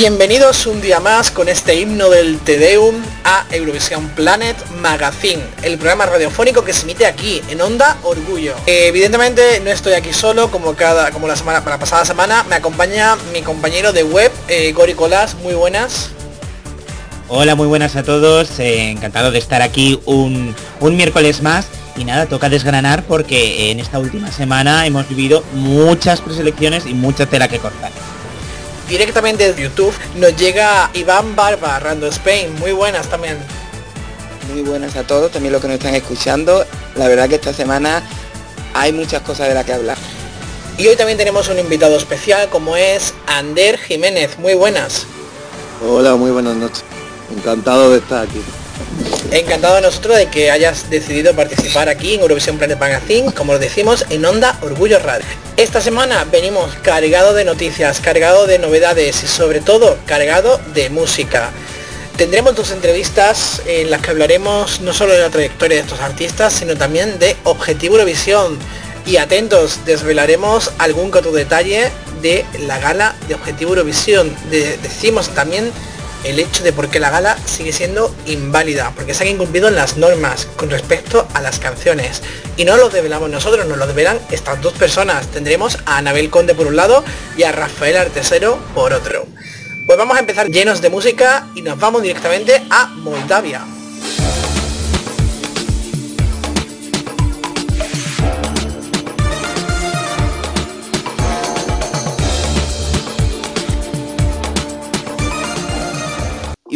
Bienvenidos un día más con este himno del Tedeum a Eurovisión Planet Magazine, el programa radiofónico que se emite aquí en Onda Orgullo. evidentemente no estoy aquí solo como cada como la semana para pasada semana, me acompaña mi compañero de web eh, Gori Colas, muy buenas. Hola, muy buenas a todos, eh, encantado de estar aquí un, un miércoles más y nada, toca desgranar porque en esta última semana hemos vivido muchas preselecciones y mucha tela que cortar directamente de YouTube nos llega Iván Barba, Rando Spain. Muy buenas también. Muy buenas a todos, también los que nos están escuchando. La verdad que esta semana hay muchas cosas de las que hablar. Y hoy también tenemos un invitado especial como es Ander Jiménez. Muy buenas. Hola, muy buenas noches. Encantado de estar aquí. Encantado de nosotros de que hayas decidido participar aquí en Eurovisión Planet Magazine, como lo decimos, en Onda Orgullo Radio. Esta semana venimos cargado de noticias, cargado de novedades y sobre todo cargado de música. Tendremos dos entrevistas en las que hablaremos no solo de la trayectoria de estos artistas, sino también de Objetivo Eurovisión. Y atentos, desvelaremos algún otro detalle de la gala de Objetivo Eurovisión. decimos también el hecho de por qué la gala sigue siendo inválida, porque se han incumplido las normas con respecto a las canciones. Y no lo develamos nosotros, nos lo develan estas dos personas. Tendremos a Anabel Conde por un lado y a Rafael Artesero por otro. Pues vamos a empezar llenos de música y nos vamos directamente a Moldavia.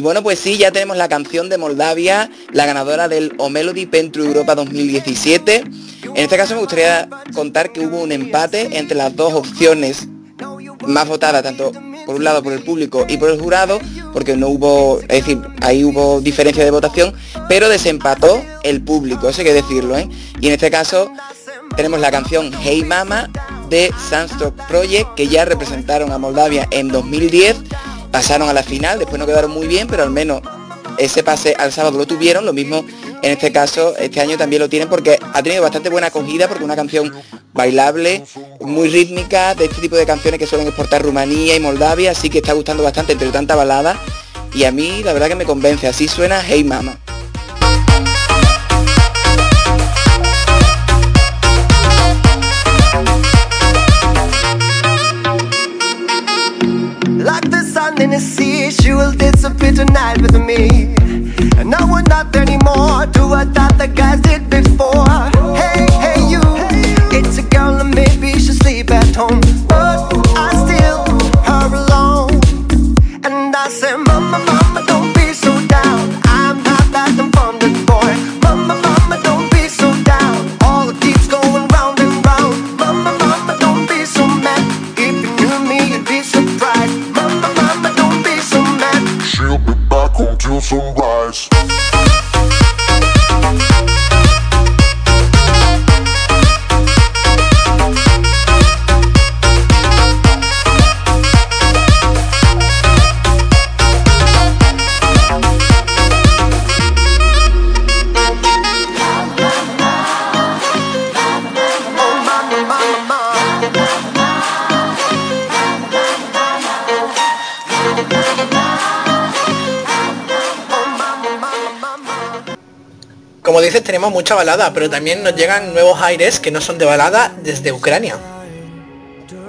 Bueno, pues sí, ya tenemos la canción de Moldavia, la ganadora del O Pentru Europa 2017. En este caso me gustaría contar que hubo un empate entre las dos opciones más votadas, tanto por un lado por el público y por el jurado, porque no hubo, es decir, ahí hubo diferencia de votación, pero desempató el público, eso hay que decirlo, ¿eh? Y en este caso tenemos la canción Hey Mama de Sandstock Project, que ya representaron a Moldavia en 2010 pasaron a la final, después no quedaron muy bien, pero al menos ese pase al sábado lo tuvieron, lo mismo en este caso este año también lo tienen porque ha tenido bastante buena acogida porque una canción bailable, muy rítmica, de este tipo de canciones que suelen exportar Rumanía y Moldavia, así que está gustando bastante entre tanta balada y a mí la verdad que me convence, así suena Hey Mama. Sea She will disappear tonight with me. And I we're not anymore Do what the guys did tenemos mucha balada, pero también nos llegan nuevos aires que no son de balada desde Ucrania.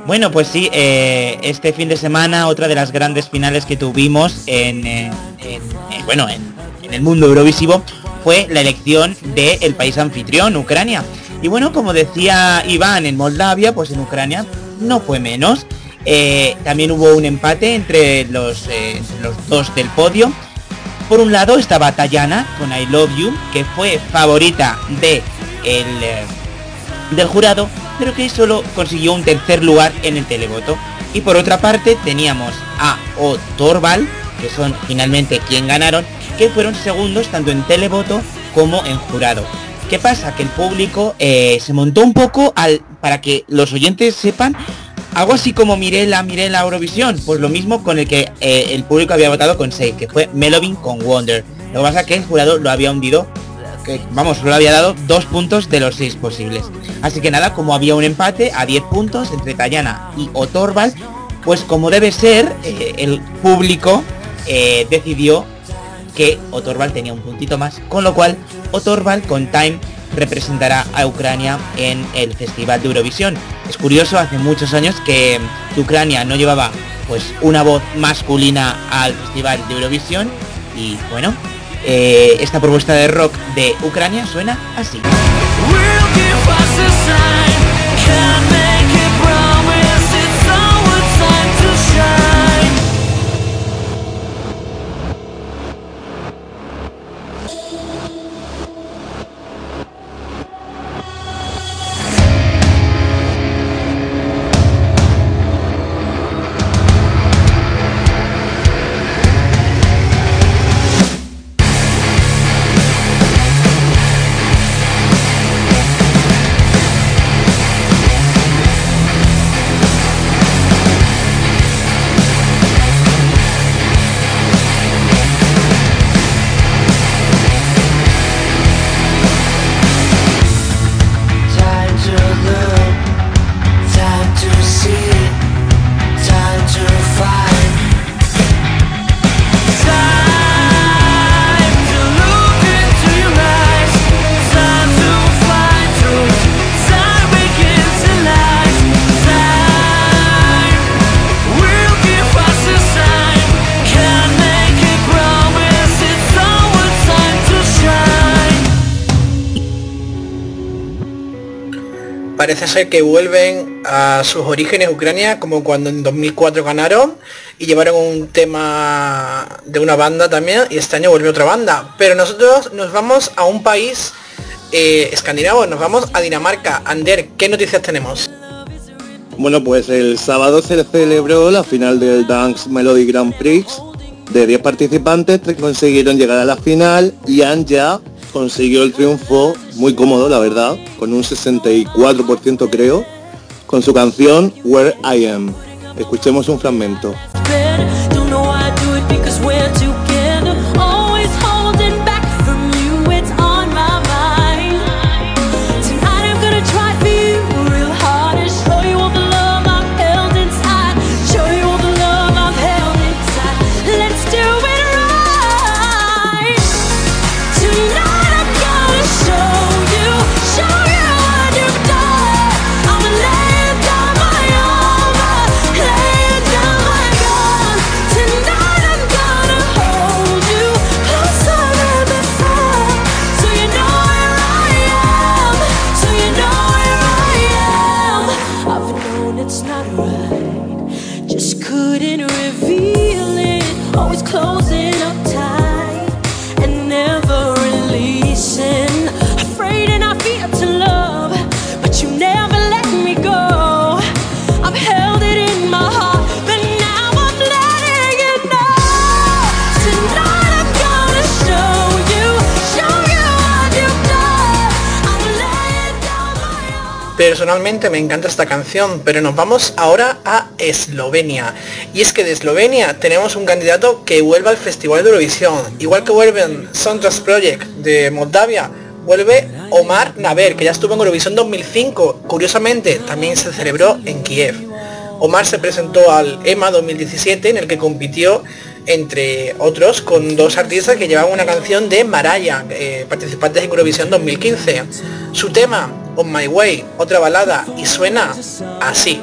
Bueno, pues sí, eh, este fin de semana otra de las grandes finales que tuvimos en, eh, eh, bueno, en, el mundo eurovisivo fue la elección del país anfitrión, Ucrania. Y bueno, como decía Iván, en Moldavia, pues en Ucrania no fue menos. También hubo un empate entre los, los dos del podio. Por un lado estaba Tayana con I Love You, que fue favorita de el, eh, del jurado, pero que solo consiguió un tercer lugar en el televoto. Y por otra parte teníamos a O Torval, que son finalmente quien ganaron, que fueron segundos tanto en televoto como en jurado. ¿Qué pasa? Que el público eh, se montó un poco al, para que los oyentes sepan algo así como Mirela, Mirela Eurovisión, pues lo mismo con el que eh, el público había votado con 6, que fue Melovin con Wonder. Lo que pasa es que el jurado lo había hundido, que vamos, solo había dado dos puntos de los seis posibles. Así que nada, como había un empate a 10 puntos entre Tayana y Otorval, Pues como debe ser, eh, el público eh, decidió que Otorval tenía un puntito más, con lo cual Otorval con Time representará a Ucrania en el Festival de Eurovisión. Es curioso, hace muchos años que Ucrania no llevaba pues una voz masculina al Festival de Eurovisión y bueno, eh, esta propuesta de rock de Ucrania suena así. Parece que vuelven a sus orígenes Ucrania como cuando en 2004 ganaron y llevaron un tema de una banda también y este año vuelve otra banda. Pero nosotros nos vamos a un país eh, escandinavo, nos vamos a Dinamarca. Ander, ¿qué noticias tenemos? Bueno, pues el sábado se celebró la final del Dance Melody Grand Prix. De 10 participantes, tres consiguieron llegar a la final y Anja consiguió el triunfo muy cómodo, la verdad, con un 64% creo, con su canción Where I Am. Escuchemos un fragmento. Personalmente me encanta esta canción, pero nos vamos ahora a Eslovenia. Y es que de Eslovenia tenemos un candidato que vuelve al Festival de Eurovisión. Igual que vuelven Soundtracks Project de Moldavia, vuelve Omar Naver, que ya estuvo en Eurovisión 2005. Curiosamente, también se celebró en Kiev. Omar se presentó al EMA 2017, en el que compitió entre otros con dos artistas que llevaban una canción de Maraya, eh, participantes en Eurovisión 2015. Su tema, On My Way, otra balada, y suena así.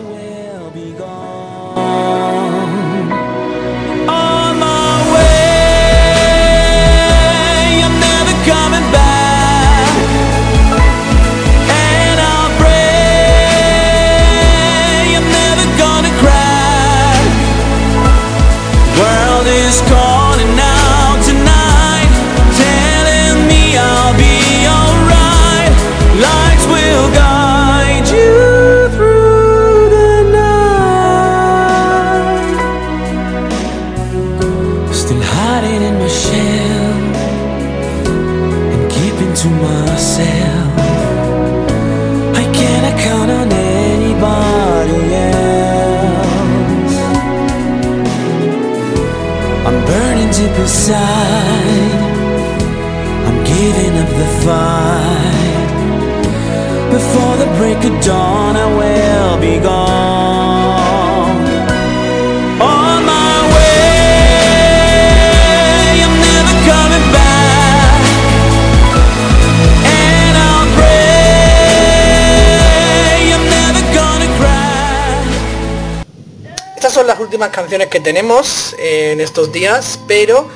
Últimas canciones que tenemos en estos días, pero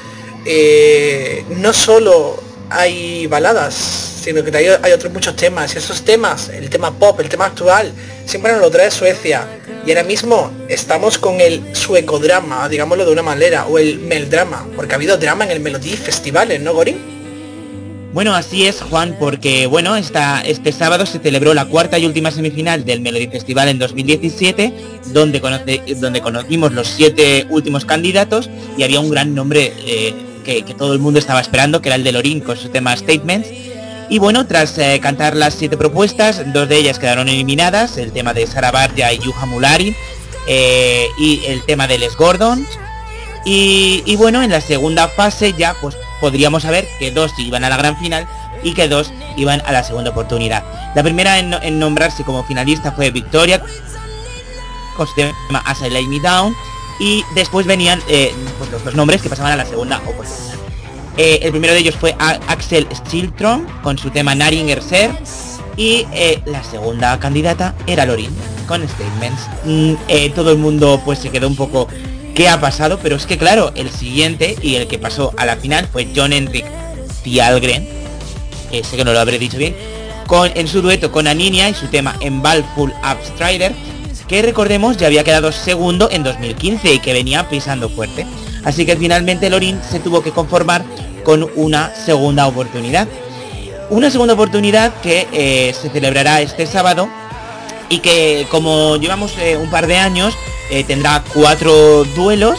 eh, no solo hay baladas, sino que hay, otros muchos temas. Y esos temas, el tema pop, el tema actual, siempre nos lo trae Suecia. Y ahora mismo estamos con el suecodrama, digámoslo de una manera, o el meldrama, porque ha habido drama en el Melody Festival, ¿no, Gorin? Bueno, así es, Juan, porque bueno, esta, este sábado se celebró la cuarta y última semifinal del Melody Festival en 2017, donde, donde conocimos los siete últimos candidatos y había un gran nombre eh, que, todo el mundo estaba esperando, que era el de Lorin con su tema Statements. Y bueno, tras eh, cantar las siete propuestas, dos de ellas quedaron eliminadas, el tema de Sara Barja y Yuha Mulari, eh, y el tema de Les Gordon. Y, y, bueno, en la segunda fase ya pues podríamos saber que dos iban a la gran final y que dos iban a la segunda oportunidad. La primera en, nombrarse como finalista fue Victoria con su tema As I Lay Me Down y después venían eh, pues los dos nombres que pasaban a la segunda oportunidad. Eh, el primero de ellos fue Axel Stiltron con su tema Naringer Ser y eh, la segunda candidata era Lorin con Statements. Mm, todo el mundo pues se quedó un poco qué ha pasado, pero es que claro, el siguiente y el que pasó a la final fue John Henrik Tialgren, que sé que no lo habré dicho bien, con, en su dueto con Aninia y su tema en Full Abstrider, que recordemos ya había quedado segundo en 2015 y que venía pisando fuerte. Así que finalmente Lorin se tuvo que conformar con una segunda oportunidad. Una segunda oportunidad que eh, se celebrará este sábado y que como llevamos eh, un par de años eh, tendrá cuatro duelos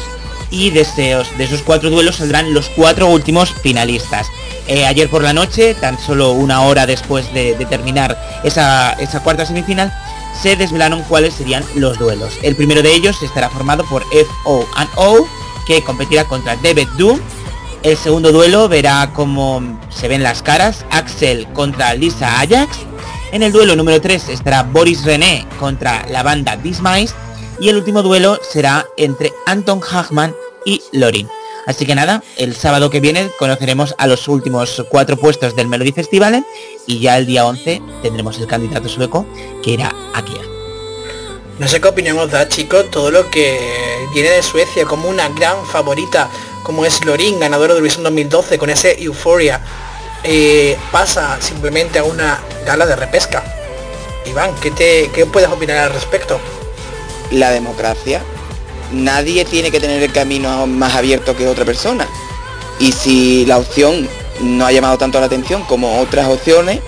y de esos, de esos cuatro duelos saldrán los cuatro últimos finalistas. Eh, ayer por la noche, tan solo una hora después de, terminar esa, esa, cuarta semifinal, se desvelaron cuáles serían los duelos. El primero de ellos estará formado por FO que competirá contra David Doom. El segundo duelo verá cómo se ven las caras, Axel contra Lisa Ajax. En el duelo número 3 estará Boris René contra la banda Dismice y el último duelo será entre Anton Hagman y Lorin. Así que nada, el sábado que viene conoceremos a los últimos cuatro puestos del Melody Festival y ya el día 11 tendremos el candidato sueco que era Akia. No sé qué opinión os da, chicos, todo lo que viene de Suecia como una gran favorita, como es Lorin, ganadora de Eurovisión 2012 con ese Euphoria, eh, pasa simplemente a una gala de repesca. Iván, ¿qué, te, ¿qué puedes opinar al respecto? la democracia, nadie tiene que tener el camino más abierto que otra persona. Y si la opción no ha llamado tanto la atención como otras opciones,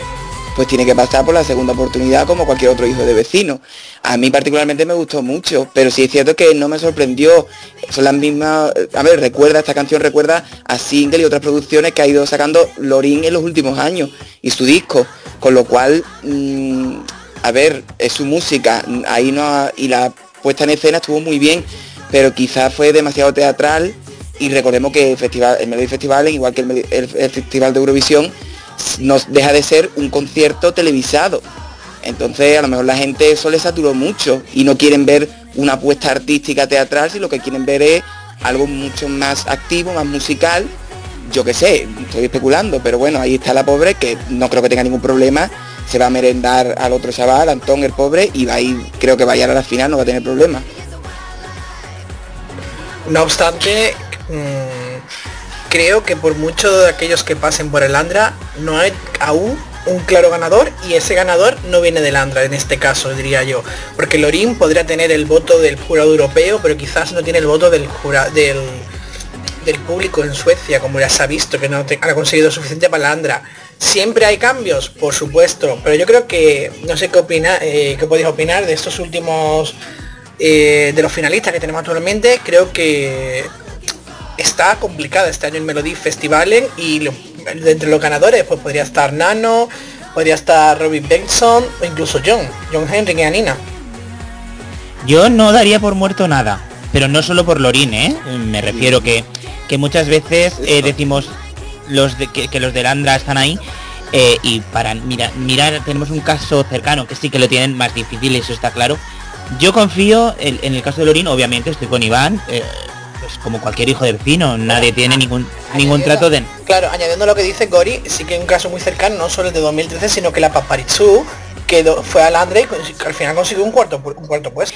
pues tiene que pasar por la segunda oportunidad como cualquier otro hijo de vecino. A mí particularmente me gustó mucho, pero sí es cierto que no me sorprendió. Son las mismas, a ver, recuerda, esta canción recuerda a Single y otras producciones que ha ido sacando Lorin en los últimos años y su disco, con lo cual, mm, a ver, es su música, ahí no y la puesta en escena estuvo muy bien, pero quizás fue demasiado teatral y recordemos que el festival, el Melody Festival, igual que el, Festival de Eurovisión, nos deja de ser un concierto televisado. Entonces a lo mejor la gente eso le saturó mucho y no quieren ver una apuesta artística teatral, sino lo que quieren ver es algo mucho más activo, más musical. Yo qué sé, estoy especulando, pero bueno, ahí está la pobre que no creo que tenga ningún problema se va a merendar al otro chaval, Antón el pobre, y va a ir, creo que va a ir a la final, no va a tener problema. No obstante, mm, creo que por muchos de aquellos que pasen por el Andra, no hay aún un claro ganador y ese ganador no viene del Andra en este caso, diría yo. Porque Lorín podría tener el voto del jurado europeo, pero quizás no tiene el voto del, del, del público en Suecia, como ya se ha visto, que no ha conseguido suficiente para el Andra. Siempre hay cambios, por supuesto, pero yo creo que, no sé qué opina, eh, qué podéis opinar de estos últimos, eh, de los finalistas que tenemos actualmente, creo que está complicada este año el Melody Festivalen y entre los ganadores pues podría estar Nano, podría estar Robin Benson o incluso John, John Henry y Anina. Yo no daría por muerto nada, pero no solo por Lorin, ¿eh? Me refiero que, que muchas veces eh, decimos los de, que, los del Andra están ahí eh, y para mirar, mirar, tenemos un caso cercano que sí que lo tienen más difícil, eso está claro. Yo confío en, el caso de Lorín, obviamente estoy con Iván, eh, pues como cualquier hijo de vecino, nadie tiene ningún ningún trato de... Claro, añadiendo lo que dice Gori, sí que hay un caso muy cercano, no solo el de 2013, sino que la Paparizú quedó, fue al Andre y al final consiguió un cuarto, un cuarto puesto.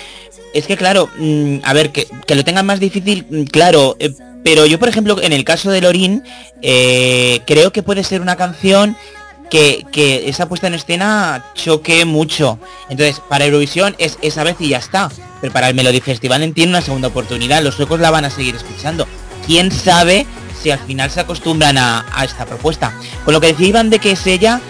Es que claro, mm, a ver, que, que lo tengan más difícil, mm, claro, eh, pero yo por ejemplo en el caso de Lorin, eh, creo que puede ser una canción que, esa puesta en escena choque mucho. Entonces, para Eurovisión es esa vez y ya está. Pero para el Melody Festival tiene una segunda oportunidad, los suecos la van a seguir escuchando. ¿Quién sabe si al final se acostumbran a, esta propuesta? Con lo que decía de que es ella,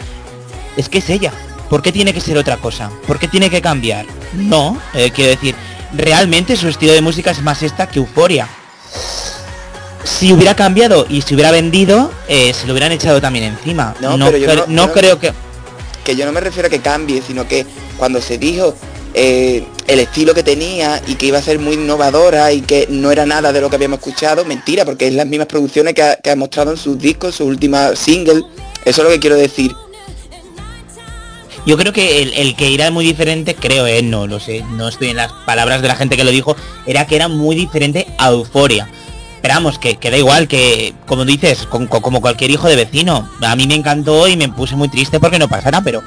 es que es ella. ¿Por qué tiene que ser otra cosa? ¿Por qué tiene que cambiar? No, eh, quiero decir, realmente su estilo de música es más esta que Euforia. Si hubiera cambiado y se hubiera vendido, eh, se lo hubieran echado también encima. No, No, pero yo no- no yo creo que... que yo no me refiero a que cambie, sino que cuando se dijo eh, el estilo que tenía y que iba a ser muy innovadora y que no era nada de lo que habíamos escuchado, mentira, porque es las mismas producciones que ha, que ha mostrado en sus discos, su última single. Eso es lo que quiero decir. Yo creo que el, el que era muy diferente, creo, eh, no lo sé, no estoy en las palabras de la gente que lo dijo, era que era muy diferente a Euforia. Esperamos que, que da igual, que como dices, con- con- como cualquier hijo de vecino. A mí me encantó y me puse muy triste porque no pasará, pero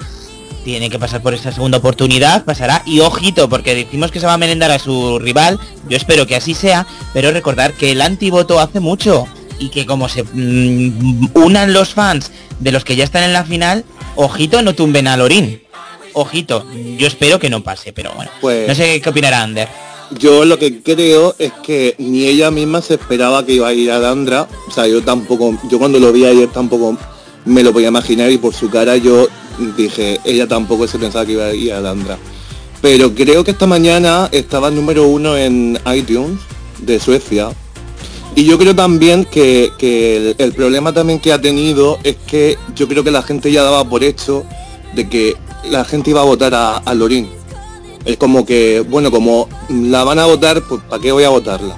tiene que pasar por esta segunda oportunidad, pasará. Y ojito, porque decimos que se va a merendar a su rival, yo espero que así sea, pero recordar que el antivoto hace mucho y que como se mm, unan los fans de los que ya están en la final, ojito, no tumben a Lorín. Ojito, yo espero que no pase, pero bueno. Pues- No sé qué opinará Ander. Yo lo que creo es que ni ella misma se esperaba que iba a ir a Dandra. O sea, yo tampoco, yo cuando lo vi ayer tampoco me lo podía imaginar y por su cara yo dije, ella tampoco se pensaba que iba a ir a Dandra. Pero creo que esta mañana estaba número uno en iTunes de Suecia. Y yo creo también que, que el, el problema también que ha tenido es que yo creo que la gente ya daba por hecho de que la gente iba a votar a, a Lorín. Es como que, bueno, como la van a votar, pues ¿para qué voy a votarla?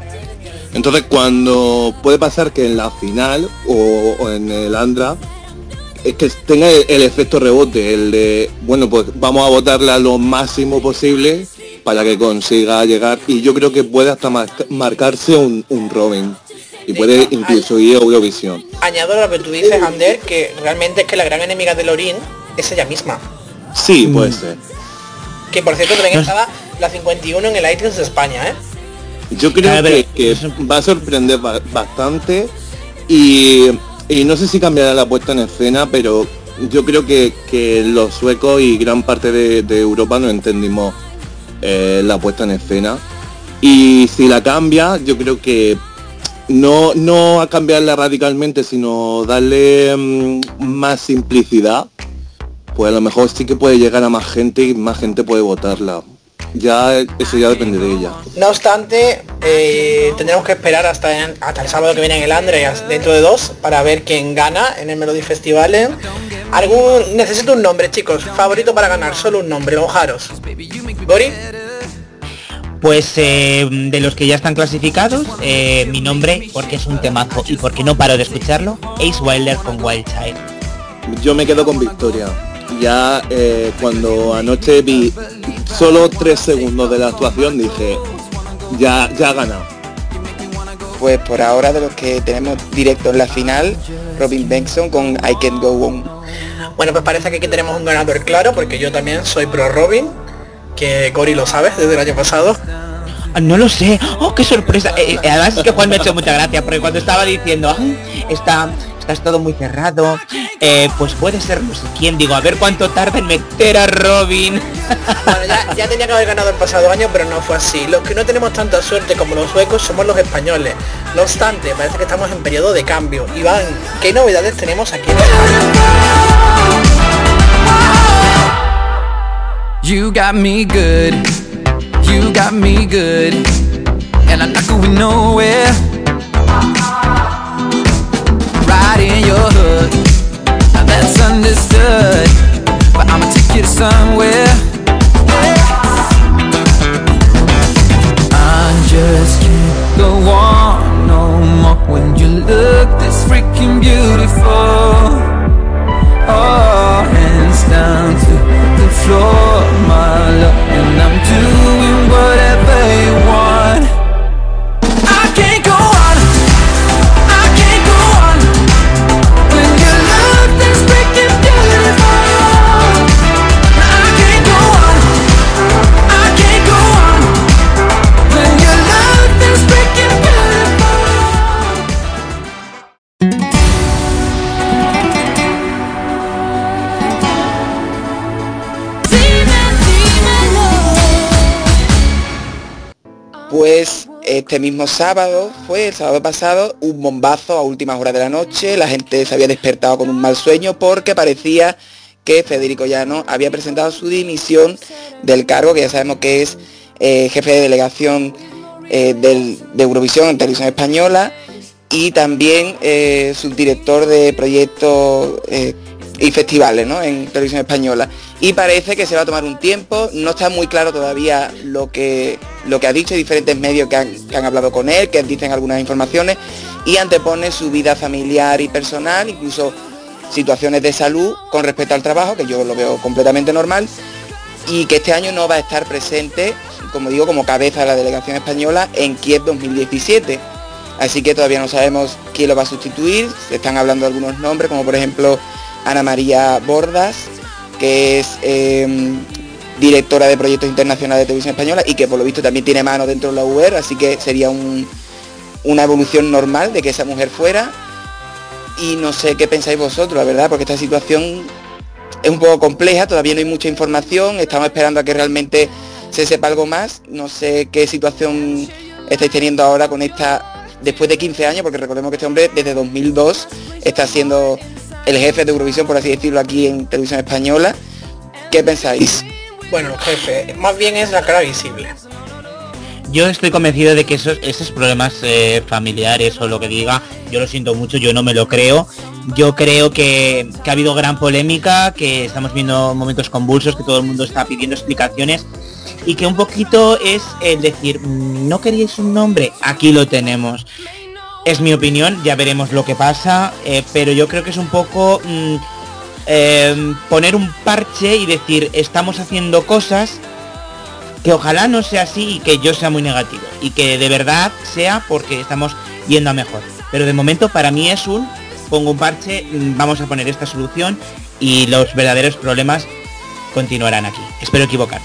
Entonces cuando puede pasar que en la final o, o en el Andra es que tenga el, el efecto rebote, el de, bueno, pues vamos a votarla lo máximo posible para que consiga llegar y yo creo que puede hasta mar- marcarse un, un Robin y puede incluso ir a Eurovisión. Añado lo que tú dices, Ander, que realmente es que la gran enemiga de Lorin es ella misma. Sí, puede ser. Que por cierto también estaba la 51 en el iTunes de España, ¿eh? Yo creo que, va a sorprender ba- bastante y, y no sé si cambiará la puesta en escena, pero yo creo que, que los suecos y gran parte de, de Europa no entendimos eh, la puesta en escena. Y si la cambia, yo creo que no, no a cambiarla radicalmente, sino darle mm, más simplicidad, pues a lo mejor sí que puede llegar a más gente y más gente puede votarla. Ya eso ya depende de ella. No obstante, eh, tendremos que esperar hasta, en- hasta el sábado que viene en el Andreas, dentro de dos, para ver quién gana en el Melody Festival. ¿eh? Algún, necesito un nombre, chicos. Favorito para ganar, solo un nombre, mojaros. Gori, Pues eh, de los que ya están clasificados, eh, mi nombre, porque es un temazo y porque no paro de escucharlo, Ace Wilder con Wild Child. Yo me quedo con Victoria. Ya eh, cuando anoche vi solo tres segundos de la actuación dije, ya, ya ha ganado. Pues por ahora de los que tenemos directo en la final, Robin Benson con I Can Go On. bueno, pues parece que aquí tenemos un ganador claro, porque yo también soy pro Robin, que Gori lo sabe desde el año pasado. Ah, No lo sé. ¡Oh, qué sorpresa! Eh, eh, además es que Juan me ha hecho mucha gracia, porque cuando estaba diciendo, "Ah, está, está todo muy cerrado, eh, pues puede ser no sé quién, digo, a ver cuánto tarda en meter a Robin. Bueno, ya, ya tenía que haber ganado el pasado año, pero no fue así. Los que no tenemos tanta suerte como los suecos somos los españoles. No obstante, parece que estamos en periodo de cambio. Iván, ¿qué novedades tenemos aquí en España? You got me good, you got me good, and I'm not going nowhere. Right in your hood, now that's understood, but I'ma take you to somewhere. I just can't go on no more when you look this freaking beautiful. Oh, hands down to the floor, my love, and I'm doing whatever you want. Este mismo sábado, fue el sábado pasado, un bombazo a últimas horas de la noche, la gente se había despertado con un mal sueño porque parecía que Federico Llano había presentado su dimisión del cargo, que ya sabemos que es eh, jefe de delegación eh, de Eurovisión en Televisión Española y también eh, subdirector de proyectos y festivales en televisión española. Y parece que se va a tomar un tiempo, no está muy claro todavía lo que, lo que ha dicho, diferentes medios que han, hablado con él, que dicen algunas informaciones, y antepone su vida familiar y personal, incluso situaciones de salud con respecto al trabajo, que yo lo veo completamente normal, y que este año no va a estar presente, como digo, como cabeza de la delegación española en Kiev 2017. Así que todavía no sabemos quién lo va a sustituir, se están hablando algunos nombres, como por ejemplo Ana María Bordas, que es em, directora de proyectos internacionales de televisión española y que por lo visto también tiene mano dentro de la UER, así que sería una evolución normal de que esa mujer fuera. Y no sé qué pensáis vosotros, la verdad, porque esta situación es un poco compleja, todavía no hay mucha información, estamos esperando a que realmente se sepa algo más. No sé qué situación estáis teniendo ahora con esta, después de 15 años, porque recordemos que este hombre desde 2002 está siendo el jefe de Eurovisión, por así decirlo, aquí en Televisión Española. ¿Qué pensáis? Bueno, jefe, más bien es la cara visible. Yo estoy convencido de que esos, esos problemas eh, familiares o lo que diga, yo lo siento mucho, yo no me lo creo. Yo creo que, que, ha habido gran polémica, que estamos viendo momentos convulsos, que todo el mundo está pidiendo explicaciones y que un poquito es el decir, mm, no queríais un nombre, aquí lo tenemos. Es mi opinión, ya veremos lo que pasa, eh, pero yo creo que es un poco mm, em, poner un parche y decir, estamos haciendo cosas que ojalá no sea así y que yo sea muy negativo y que de verdad sea porque estamos yendo a mejor. Pero de momento para mí es un, pongo un parche, mm, vamos a poner esta solución y los verdaderos problemas continuarán aquí. Espero equivocar.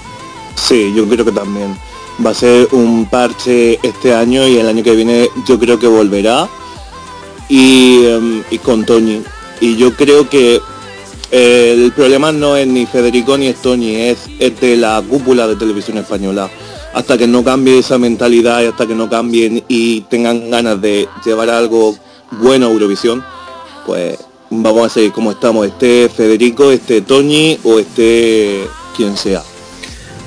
Sí, yo creo que también va a ser un parche este año y el año que viene yo creo que volverá y, em, con Toñi. Y yo creo que eh, el problema no es ni Federico ni es Toñi, es, de la cúpula de televisión española. Hasta que no cambie esa mentalidad y hasta que no cambien y tengan ganas de llevar algo bueno a Eurovisión, pues vamos a seguir como estamos, este Federico, este Toñi o este quien sea.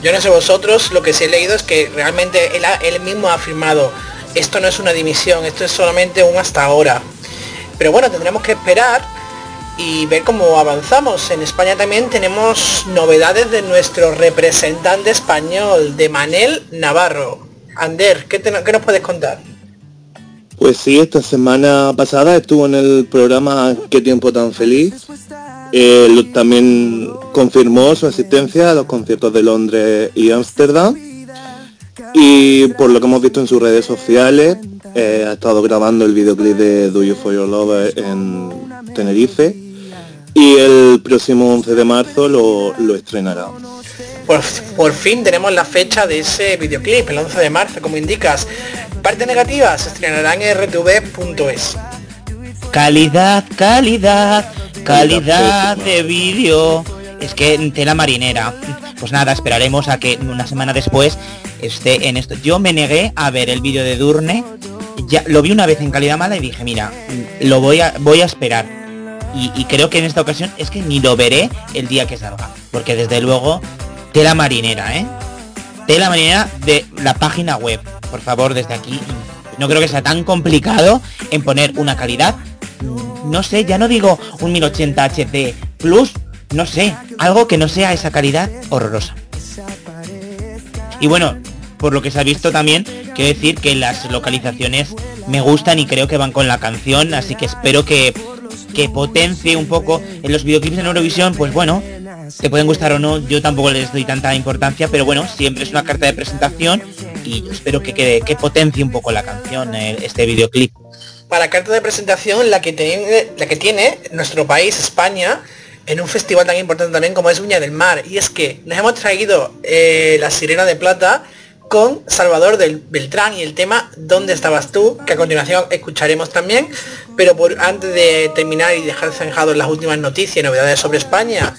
Yo no sé vosotros, lo que sí he leído es que realmente él, mismo ha afirmado, esto no es una dimisión, esto es solamente un hasta ahora. Pero bueno, tendremos que esperar y ver cómo avanzamos. En España también tenemos novedades de nuestro representante español, de Manel Navarro. Ander, ¿qué, ¿qué, nos puedes contar? Pues sí, esta semana pasada estuvo en el programa Qué tiempo tan feliz eh, también confirmó su asistencia a los conciertos de Londres y Ámsterdam y por lo que hemos visto en sus redes sociales eh, ha estado grabando el videoclip de Do You For Your Love en Tenerife y el próximo 11 de marzo lo, estrenará. Por, por, fin tenemos la fecha de ese videoclip, el 11 de marzo, como indicas. Parte negativa, se estrenará en rtv.es. Calidad, calidad, calidad de vídeo. Es que en tela marinera. Pues nada, esperaremos a que una semana después esté en esto. Yo me negué a ver el vídeo de Durne. Ya lo vi una vez en calidad mala y dije, mira, lo voy a voy a esperar. Y, creo que en esta ocasión es que ni lo veré el día que salga. Porque desde luego, tela marinera, ¿eh? Tela marinera de la página web. Por favor, desde aquí. No creo que sea tan complicado en poner una calidad no sé, ya no digo un 1080 HD Plus, no sé, algo que no sea esa calidad horrorosa. Y bueno, por lo que se ha visto también, quiero decir que las localizaciones me gustan y creo que van con la canción, así que espero que, que potencie un poco en los videoclips en Eurovisión, pues bueno, te pueden gustar o no, yo tampoco les doy tanta importancia, pero bueno, siempre es una carta de presentación y espero que, que potencie un poco la canción, eh, este videoclip para carta de presentación la que tiene, la que tiene nuestro país, España, en un festival tan importante también como es Uña del Mar. Y es que nos hemos traído eh, La Sirena de Plata con Salvador del Beltrán y el tema ¿Dónde estabas tú? que a continuación escucharemos también. Pero por, antes de terminar y dejar zanjados las últimas noticias y novedades sobre España,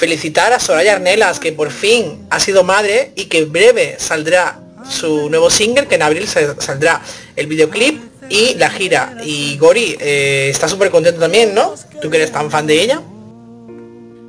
felicitar a Soraya Arnelas, que por fin ha sido madre y que breve saldrá su nuevo single, que en abril saldrá el videoclip y la gira. Y Gori eh, está súper contento también, ¿no? Tú que eres tan fan de ella.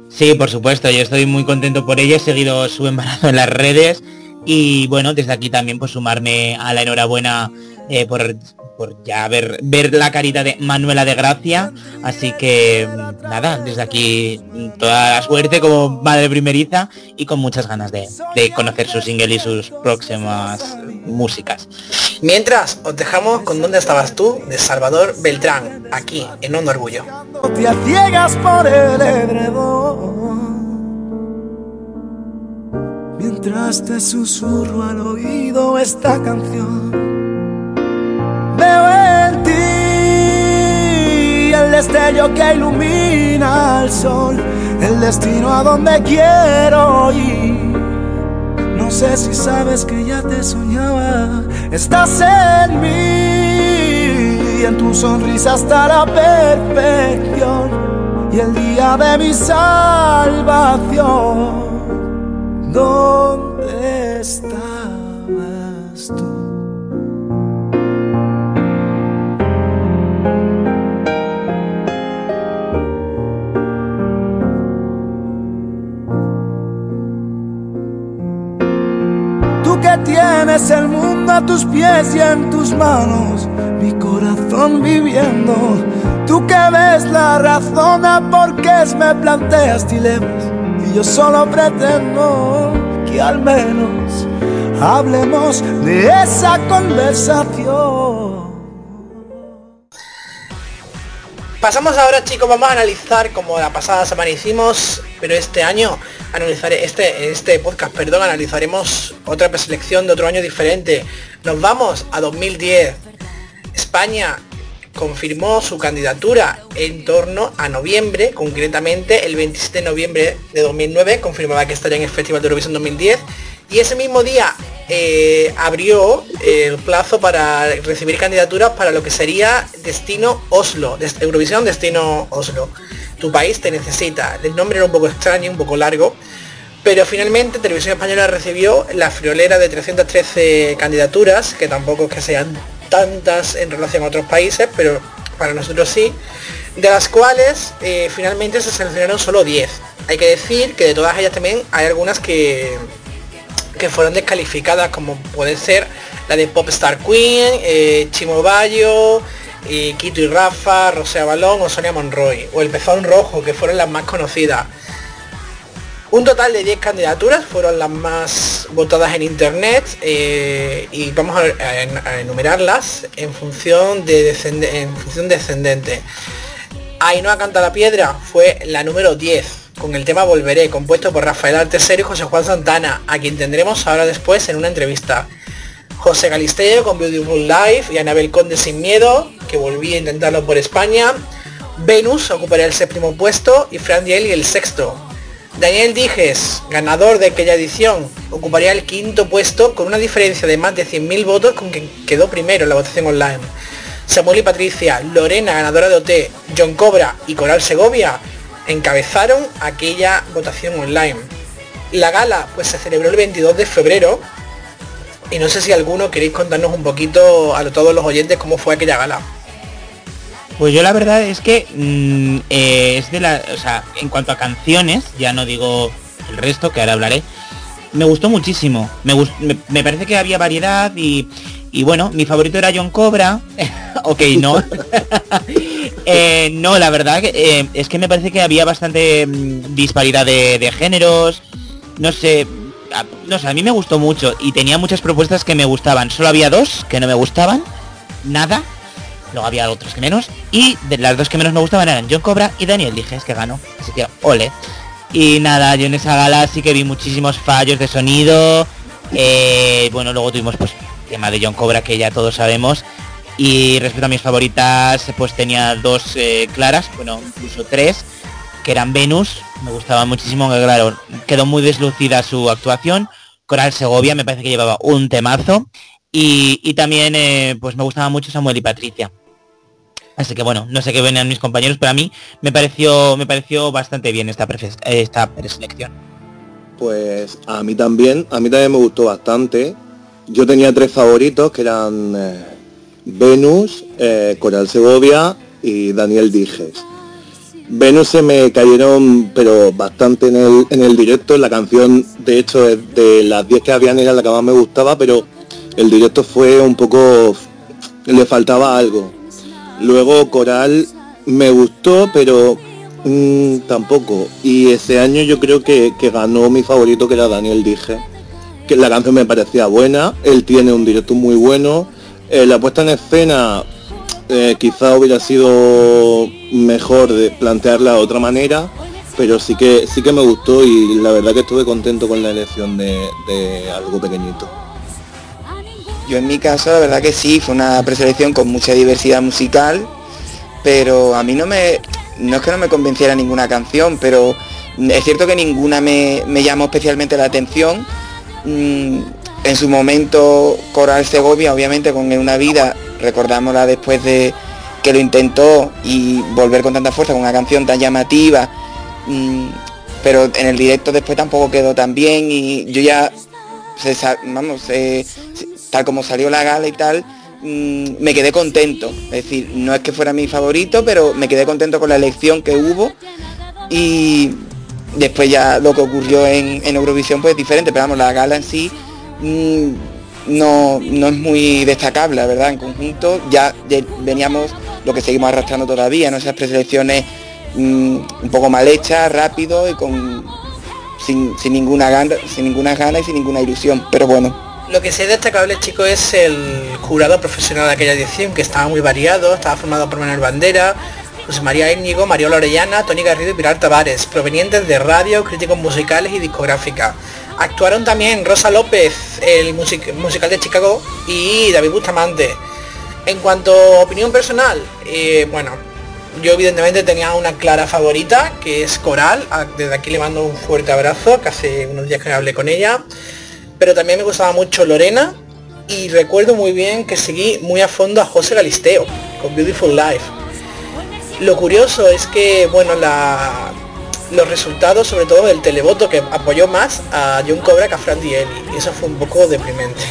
Sí, por supuesto, yo estoy muy contento por ella, he seguido su embarazo en las redes y bueno, desde aquí también pues sumarme a la enhorabuena eh, por, por ya ver, ver la carita de Manuela de Gracia, así que nada, desde aquí toda la suerte como madre primeriza y con muchas ganas de, de conocer su single y sus próximas músicas. Mientras, os dejamos con ¿Dónde estabas tú? de Salvador Beltrán, aquí, en Onda Orgullo. te ciegas por el edredón Mientras te susurro al oído esta canción Veo en ti el destello que ilumina al sol El destino a donde quiero ir No sé si sabes que ya te soñaba Estás en mí y en tu sonrisa está la perfección y el día de mi salvación. ¿Dónde estabas tienes el mundo a tus pies y en tus manos, mi corazón viviendo. Tú que ves la razón a por qué me planteas dilemas y yo solo pretendo que al menos hablemos de esa conversación. Pasamos ahora chicos, vamos a analizar como la pasada semana hicimos, pero este año analizaré, este, este podcast, perdón, analizaremos otra preselección de otro año diferente. Nos vamos a 2010. España confirmó su candidatura en torno a noviembre, concretamente el 27 de noviembre de 2009, confirmaba que estaría en el Festival de Eurovisión 2010 y ese mismo día eh, abrió el plazo para recibir candidaturas para lo que sería Destino Oslo, Eurovisión Destino Oslo. Tu país te necesita. El nombre era un poco extraño, un poco largo, pero finalmente Televisión Española recibió la friolera de 313 candidaturas, que tampoco es que sean tantas en relación a otros países, pero para nosotros sí, de las cuales eh, finalmente se seleccionaron solo 10. Hay que decir que de todas ellas también hay algunas que, que fueron descalificadas, como puede ser la de Popstar Queen, eh, Chimo Bayo, eh, Quito y Rafa, Rosea Balón o Sonia Monroy, o El Pezón Rojo, que fueron las más conocidas. Un total de 10 candidaturas fueron las más votadas en internet eh, y vamos a, enumerarlas en función de en función descendente. Ainhoa Canta la Piedra fue la número 10 con el tema Volveré, compuesto por Rafael Artesero y José Juan Santana, a quien tendremos ahora después en una entrevista. José Galistello con Beautiful Life y Anabel Conde Sin Miedo, que volví a intentarlo por España. Venus ocuparía el séptimo puesto y Fran Dieli el sexto. Daniel Dijes, ganador de aquella edición, ocuparía el quinto puesto con una diferencia de más de 100.000 votos con quien quedó primero en la votación online. Samuel y Patricia, Lorena, ganadora de OT, John Cobra y Coral Segovia encabezaron aquella votación online. La gala pues se celebró el 22 de febrero y no sé si alguno queréis contarnos un poquito a todos los oyentes cómo fue aquella gala. Pues yo la verdad es que mm, eh, es de la, o sea, en cuanto a canciones, ya no digo el resto, que ahora hablaré, me gustó muchísimo. Me, gus- me, me parece que había variedad y, y bueno, mi favorito era John Cobra. ok, no. Eh, no, la verdad eh, es que me parece que había bastante mm, disparidad de, géneros. No sé, no sé, a mí me gustó mucho y tenía muchas propuestas que me gustaban. Solo había dos que no me gustaban. Nada. Luego había otros que menos. Y de las dos que menos me gustaban eran John Cobra y Daniel Dijes, que ganó. Así que ole. Y nada, yo en esa gala sí que vi muchísimos fallos de sonido. Eh, bueno, luego tuvimos pues tema de John Cobra que ya todos sabemos. Y respecto a mis favoritas, pues tenía dos eh, claras, bueno, incluso tres, que eran Venus, me gustaba muchísimo, que claro, quedó muy deslucida su actuación. Coral Segovia me parece que llevaba un temazo. Y, y también eh, pues me gustaba mucho Samuel y Patricia. Así que bueno, no sé qué venían mis compañeros, pero a mí me pareció, me pareció bastante bien esta, esta preselección. Pues a mí también, a mí también me gustó bastante. yo tenía tres favoritos que eran eh, Venus, eh, Coral Segovia y Daniel Dijes. Venus se me cayeron pero bastante en el, en el directo, la canción de hecho de las 10 que habían era la que más me gustaba, pero el directo fue un poco, le faltaba algo. Luego Coral me gustó, pero mm, tampoco. Y ese año yo creo que, que ganó mi favorito que era Daniel Dije, que la canción me parecía buena, él tiene un directo muy bueno, eh, la puesta en escena eh, quizá hubiera sido mejor plantearla de otra manera, pero sí que sí que me gustó y la verdad que estuve contento con la elección de, de algo pequeñito. Yo en mi caso la verdad que sí, fue una preselección con mucha diversidad musical, pero a mí no me, no es que no me convenciera ninguna canción, pero es cierto que ninguna me, me llamó especialmente la atención. Mm, en su momento Coral Segovia, obviamente con una vida, recordámosla después de que lo intentó y volver con tanta fuerza con una canción tan llamativa, mm, pero en el directo después tampoco quedó tan bien y yo ya, vamos, tal como salió la gala y tal, mm, me quedé contento. Es decir, no es que fuera mi favorito, pero me quedé contento con la elección que hubo y después ya lo que ocurrió en, en Eurovisión pues es diferente, pero vamos, la gala en sí no, no es muy destacable, la verdad, en conjunto ya, veníamos lo que seguimos arrastrando todavía, ¿no? esas preselecciones mm, un poco mal hechas, rápido y con sin, sin ninguna gana, sin ninguna gana y sin ninguna ilusión, pero bueno. Lo que sí es destacable, chicos, es el jurado profesional de aquella edición, que estaba muy variado, estaba formado por Manuel Bandera, José María Íñigo, Mariola Orellana, Tony Garrido y Pilar Tavares, provenientes de radio, críticos musicales y discográfica. Actuaron también Rosa López, el music- musical de Chicago, y David Bustamante. En cuanto a opinión personal, eh, bueno, yo evidentemente tenía una clara favorita, que es Coral. Desde aquí le mando un fuerte abrazo, que hace unos días que hablé con ella. Pero también me gustaba mucho Lorena. Y recuerdo muy bien que seguí muy a fondo a José Galisteo, con Beautiful Life. Lo curioso es que, bueno, la, los resultados, sobre todo del televoto, que apoyó más a John Cobra que a Fran Dieli. Y eso fue un poco deprimente.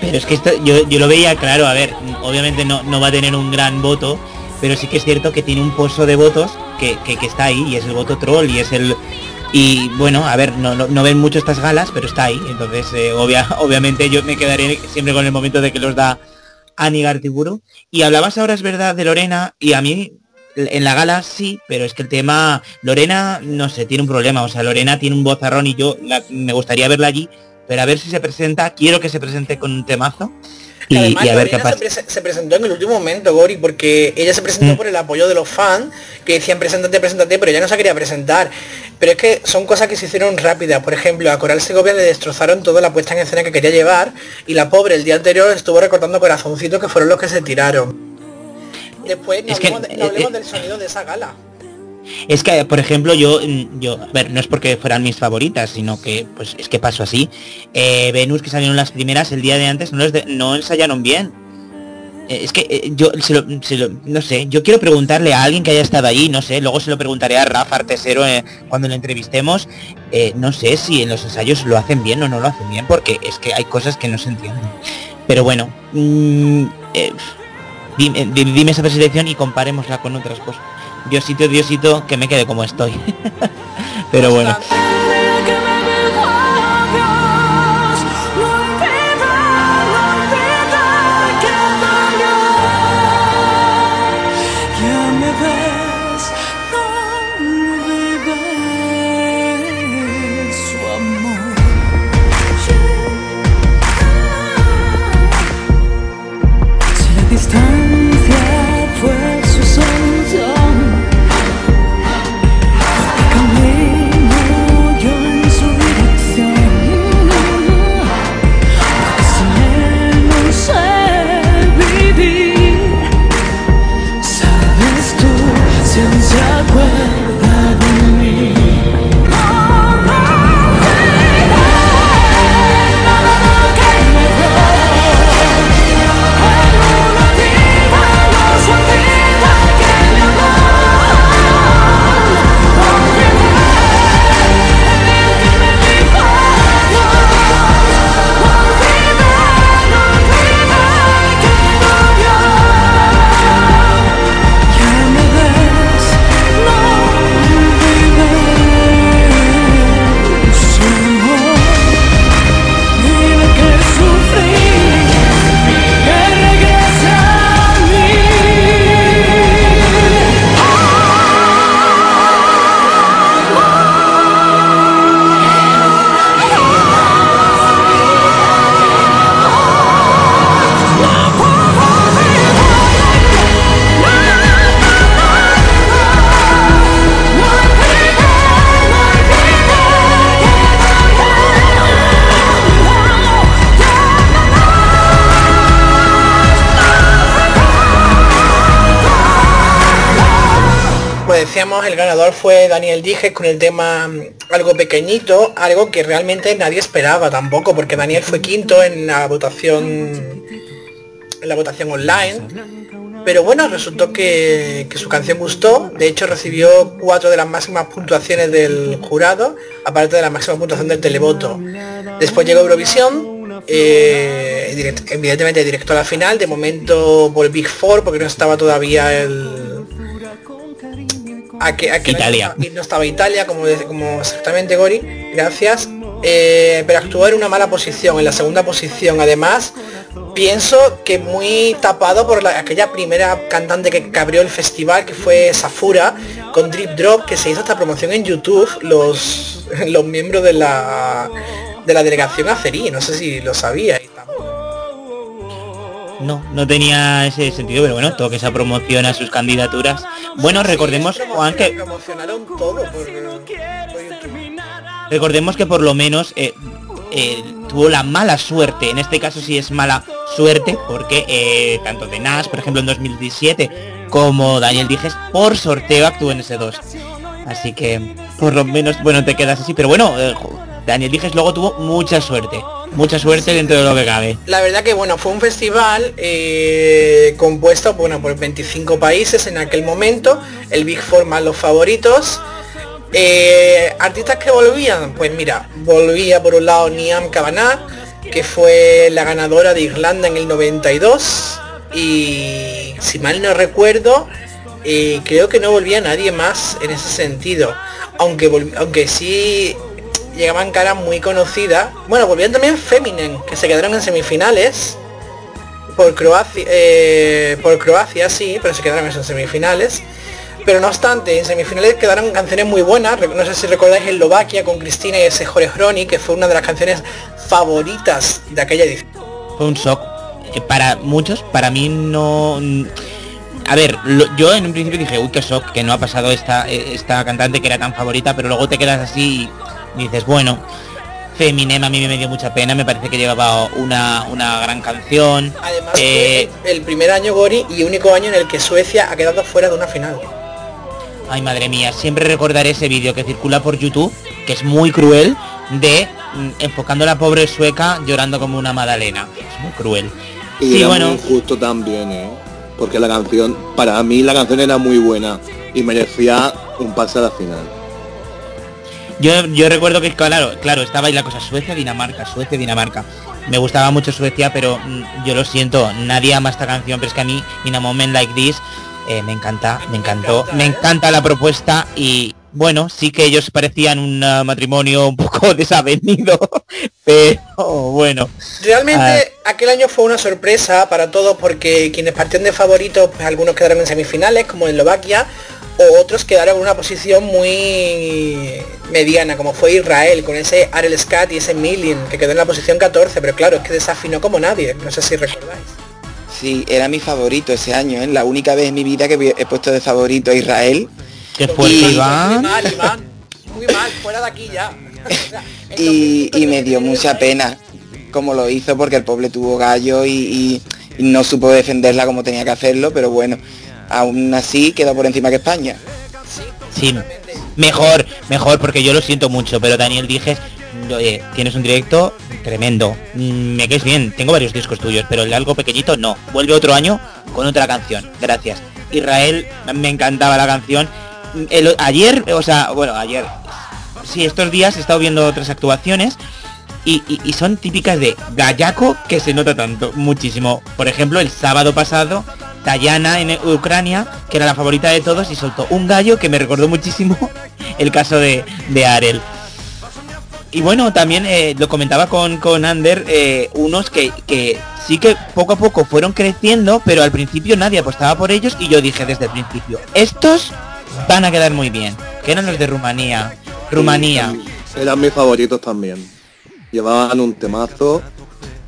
Pero es que esto, yo, yo lo veía claro, a ver, obviamente no, no va a tener un gran voto, pero sí que es cierto que tiene un pozo de votos que, que- que está ahí y es el voto troll y es el y bueno a ver no, no, no ven mucho estas galas pero está ahí entonces eh, obvia- obviamente yo me quedaré siempre con el momento de que los da Ani Gartiburu y hablabas ahora es verdad de Lorena y a mí en la gala sí pero es que el tema Lorena no sé tiene un problema o sea Lorena tiene un vozarrón y yo la- me gustaría verla allí pero a ver si se presenta quiero que se presente con un temazo y, Además, y a ver qué Lorena pasa se presentó en el último momento, Gori, porque ella se presentó Mm. por el apoyo de los fans que decían preséntate, preséntate, pero ella no se quería presentar. Pero es que son cosas que se hicieron rápidas. Por ejemplo, a Coral Segovia le destrozaron toda la puesta en escena que quería llevar y la pobre el día anterior estuvo recortando corazoncitos que fueron los que se tiraron. Después no Es que, hablemos, de- no eh, hablemos eh, del sonido de esa gala. Es que, por ejemplo, yo, yo, a ver, no es porque fueran mis favoritas, sino que, pues, es que pasó así. Eh, Venus, que salieron las primeras, el día de antes no, les de- no ensayaron bien. Eh, es que eh, yo, se lo- se lo- no sé, yo quiero preguntarle a alguien que haya estado allí, no sé, luego se lo preguntaré a Rafa Artesero eh, cuando lo entrevistemos, eh, no sé si en los ensayos lo hacen bien o no lo hacen bien, porque es que hay cosas que no se entienden. Pero bueno, mm, eh, dime, di- dime esa y comparémosla con otras cosas. Diosito, Diosito, que me quede como estoy. Pero bueno. Fue Daniel Dijes con el tema mm, algo pequeñito, algo que realmente nadie esperaba tampoco, porque Daniel fue quinto en la votación en la votación online. Pero bueno, resultó que, su canción gustó. De hecho, recibió cuatro de las máximas puntuaciones del jurado, aparte de la máxima puntuación del televoto. Después llegó Eurovisión, eh, evidentemente directo a la final. De momento por el Big Four, porque no estaba todavía el... Aquí, aquí Italia. No, estaba, no estaba Italia, como, exactamente Gori, gracias. Eh, pero actuó en una mala posición, en la segunda posición. Además, pienso que muy tapado por la- aquella primera cantante que, que abrió el festival, que fue Safura, con Drip Drop, que se hizo esta promoción en YouTube, los, los miembros de la, de la delegación azerí. No sé si lo sabía. No, no tenía ese sentido, pero bueno, todo que esa promoción a sus candidaturas. Bueno, recordemos, Juan, que promocionaron todo por- por YouTube. recordemos que por lo menos eh, eh, tuvo la mala suerte, en este caso sí es mala suerte, porque eh, tanto de Nas, por ejemplo, en 2017, como Daniel Dijes, por sorteo actuó en ese 2. Así que, por lo menos, bueno, te quedas así, pero bueno, eh, Daniel Dijes luego tuvo mucha suerte, mucha suerte dentro de lo que cabe. La verdad que bueno, fue un festival eh, compuesto bueno, por 25 países en aquel momento, el Big Four más los favoritos. Eh, artistas que volvían, pues mira, volvía por un lado Niam Kavanagh, que fue la ganadora de Irlanda en el 92 y si mal no recuerdo, eh, creo que no volvía nadie más en ese sentido, aunque aunque sí llegaban caras muy conocidas. Bueno, volvían también Feminen, que se quedaron en semifinales por Croacia, eh, por Croacia sí, pero se quedaron en semifinales. Pero no obstante, en semifinales quedaron canciones muy buenas. No sé si recordáis Eslovaquia con Cristina y ese Jorge que fue una de las canciones favoritas de aquella edición. fue un shock para muchos para mí no a ver yo en un principio dije uy qué shock que no ha pasado esta eh, esta cantante que era tan favorita pero luego te quedas así y dices bueno Feminem a mí me dio mucha pena me parece que llevaba una, una gran canción Además Eh, fue el primer año Gori y único año en el que Suecia ha quedado fuera de una final. ay madre mía siempre recordaré ese vídeo que circula por YouTube que es muy cruel de mm, enfocando a la pobre sueca llorando como una magdalena es muy cruel Y Sí, era bueno. muy injusto también, ¿eh? Porque la canción, para mí la canción era muy buena y merecía un pase a la final. Yo, yo recuerdo que claro, claro, estaba ahí la cosa Suecia, Dinamarca, Suecia, Dinamarca. Me gustaba mucho Suecia, pero mm, yo lo siento, nadie ama esta canción, pero es que a mí, In a Moment Like This, eh, me encanta, me encantó, me encanta la propuesta y bueno, sí que ellos parecían un ah, matrimonio un poco desavenido, pero bueno. Realmente aquel año fue una sorpresa para todos porque quienes partían de favoritos, pues algunos quedaron en semifinales, como Eslovaquia, o otros quedaron en una posición muy mediana, como fue Israel, con ese Arel Scat y ese Million, que quedó en la posición 14, pero claro, es que desafinó como nadie, no sé si recordáis. Sí, era mi favorito ese año, ¿eh? la única vez en mi vida que he puesto de favorito a Israel. Qué fuerte, Y- Muy Iván. mal, Iván, muy mal, fuera de aquí ya. y, y me dio mucha pena como lo hizo porque el pobre tuvo gallo y, y- y no supo defenderla como tenía que hacerlo, pero bueno, aún así quedó por encima que España. Sí, mejor, mejor, porque yo lo siento mucho, pero Daniel Dijes, oye, tienes un directo tremendo. Mm, Me caes bien, tengo varios discos tuyos, pero el algo pequeñito no. Vuelve otro año con otra canción. Gracias. Israel, me encantaba la canción. El- ayer, o sea, bueno, ayer, sí, estos días he estado viendo otras actuaciones y, y- y son típicas de gallaco que se nota tanto, muchísimo. Por ejemplo, el sábado pasado, Tayana en Ucrania, que era la favorita de todos, y soltó un gallo que me recordó muchísimo el caso de, de Arel. Y bueno, también eh, lo comentaba con, con Ander, eh, unos que, que sí que poco a poco fueron creciendo, pero al principio nadie apostaba por ellos y yo dije desde el principio, estos van a quedar muy bien, que eran los de Rumanía. Rumanía. Eran mis favoritos también. Llevaban un temazo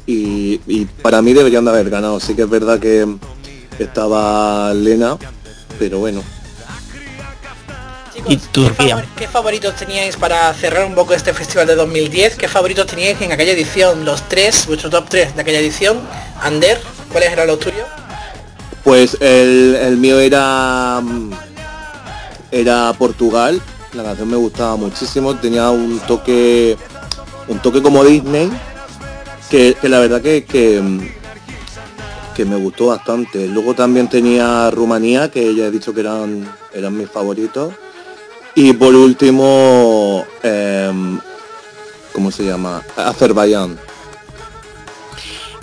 y, y para mí deberían de haber ganado. Sí que es verdad que estaba Lena, pero bueno. Y ¿Qué, favor- qué favoritos teníais para cerrar un poco este festival de 2010? ¿Qué favoritos teníais en aquella edición? Los tres, vuestro top 3 de aquella edición. Ander, ¿cuáles eran los tuyos? Pues el, el mío era mm, era Portugal. La canción me gustaba muchísimo, tenía un toque, un toque como Disney, que, que la verdad que, que, que me gustó bastante. Luego también tenía Rumanía, que ya he dicho que eran, eran mis favoritos. Y por último, em, ¿cómo se llama? Azerbaiyán.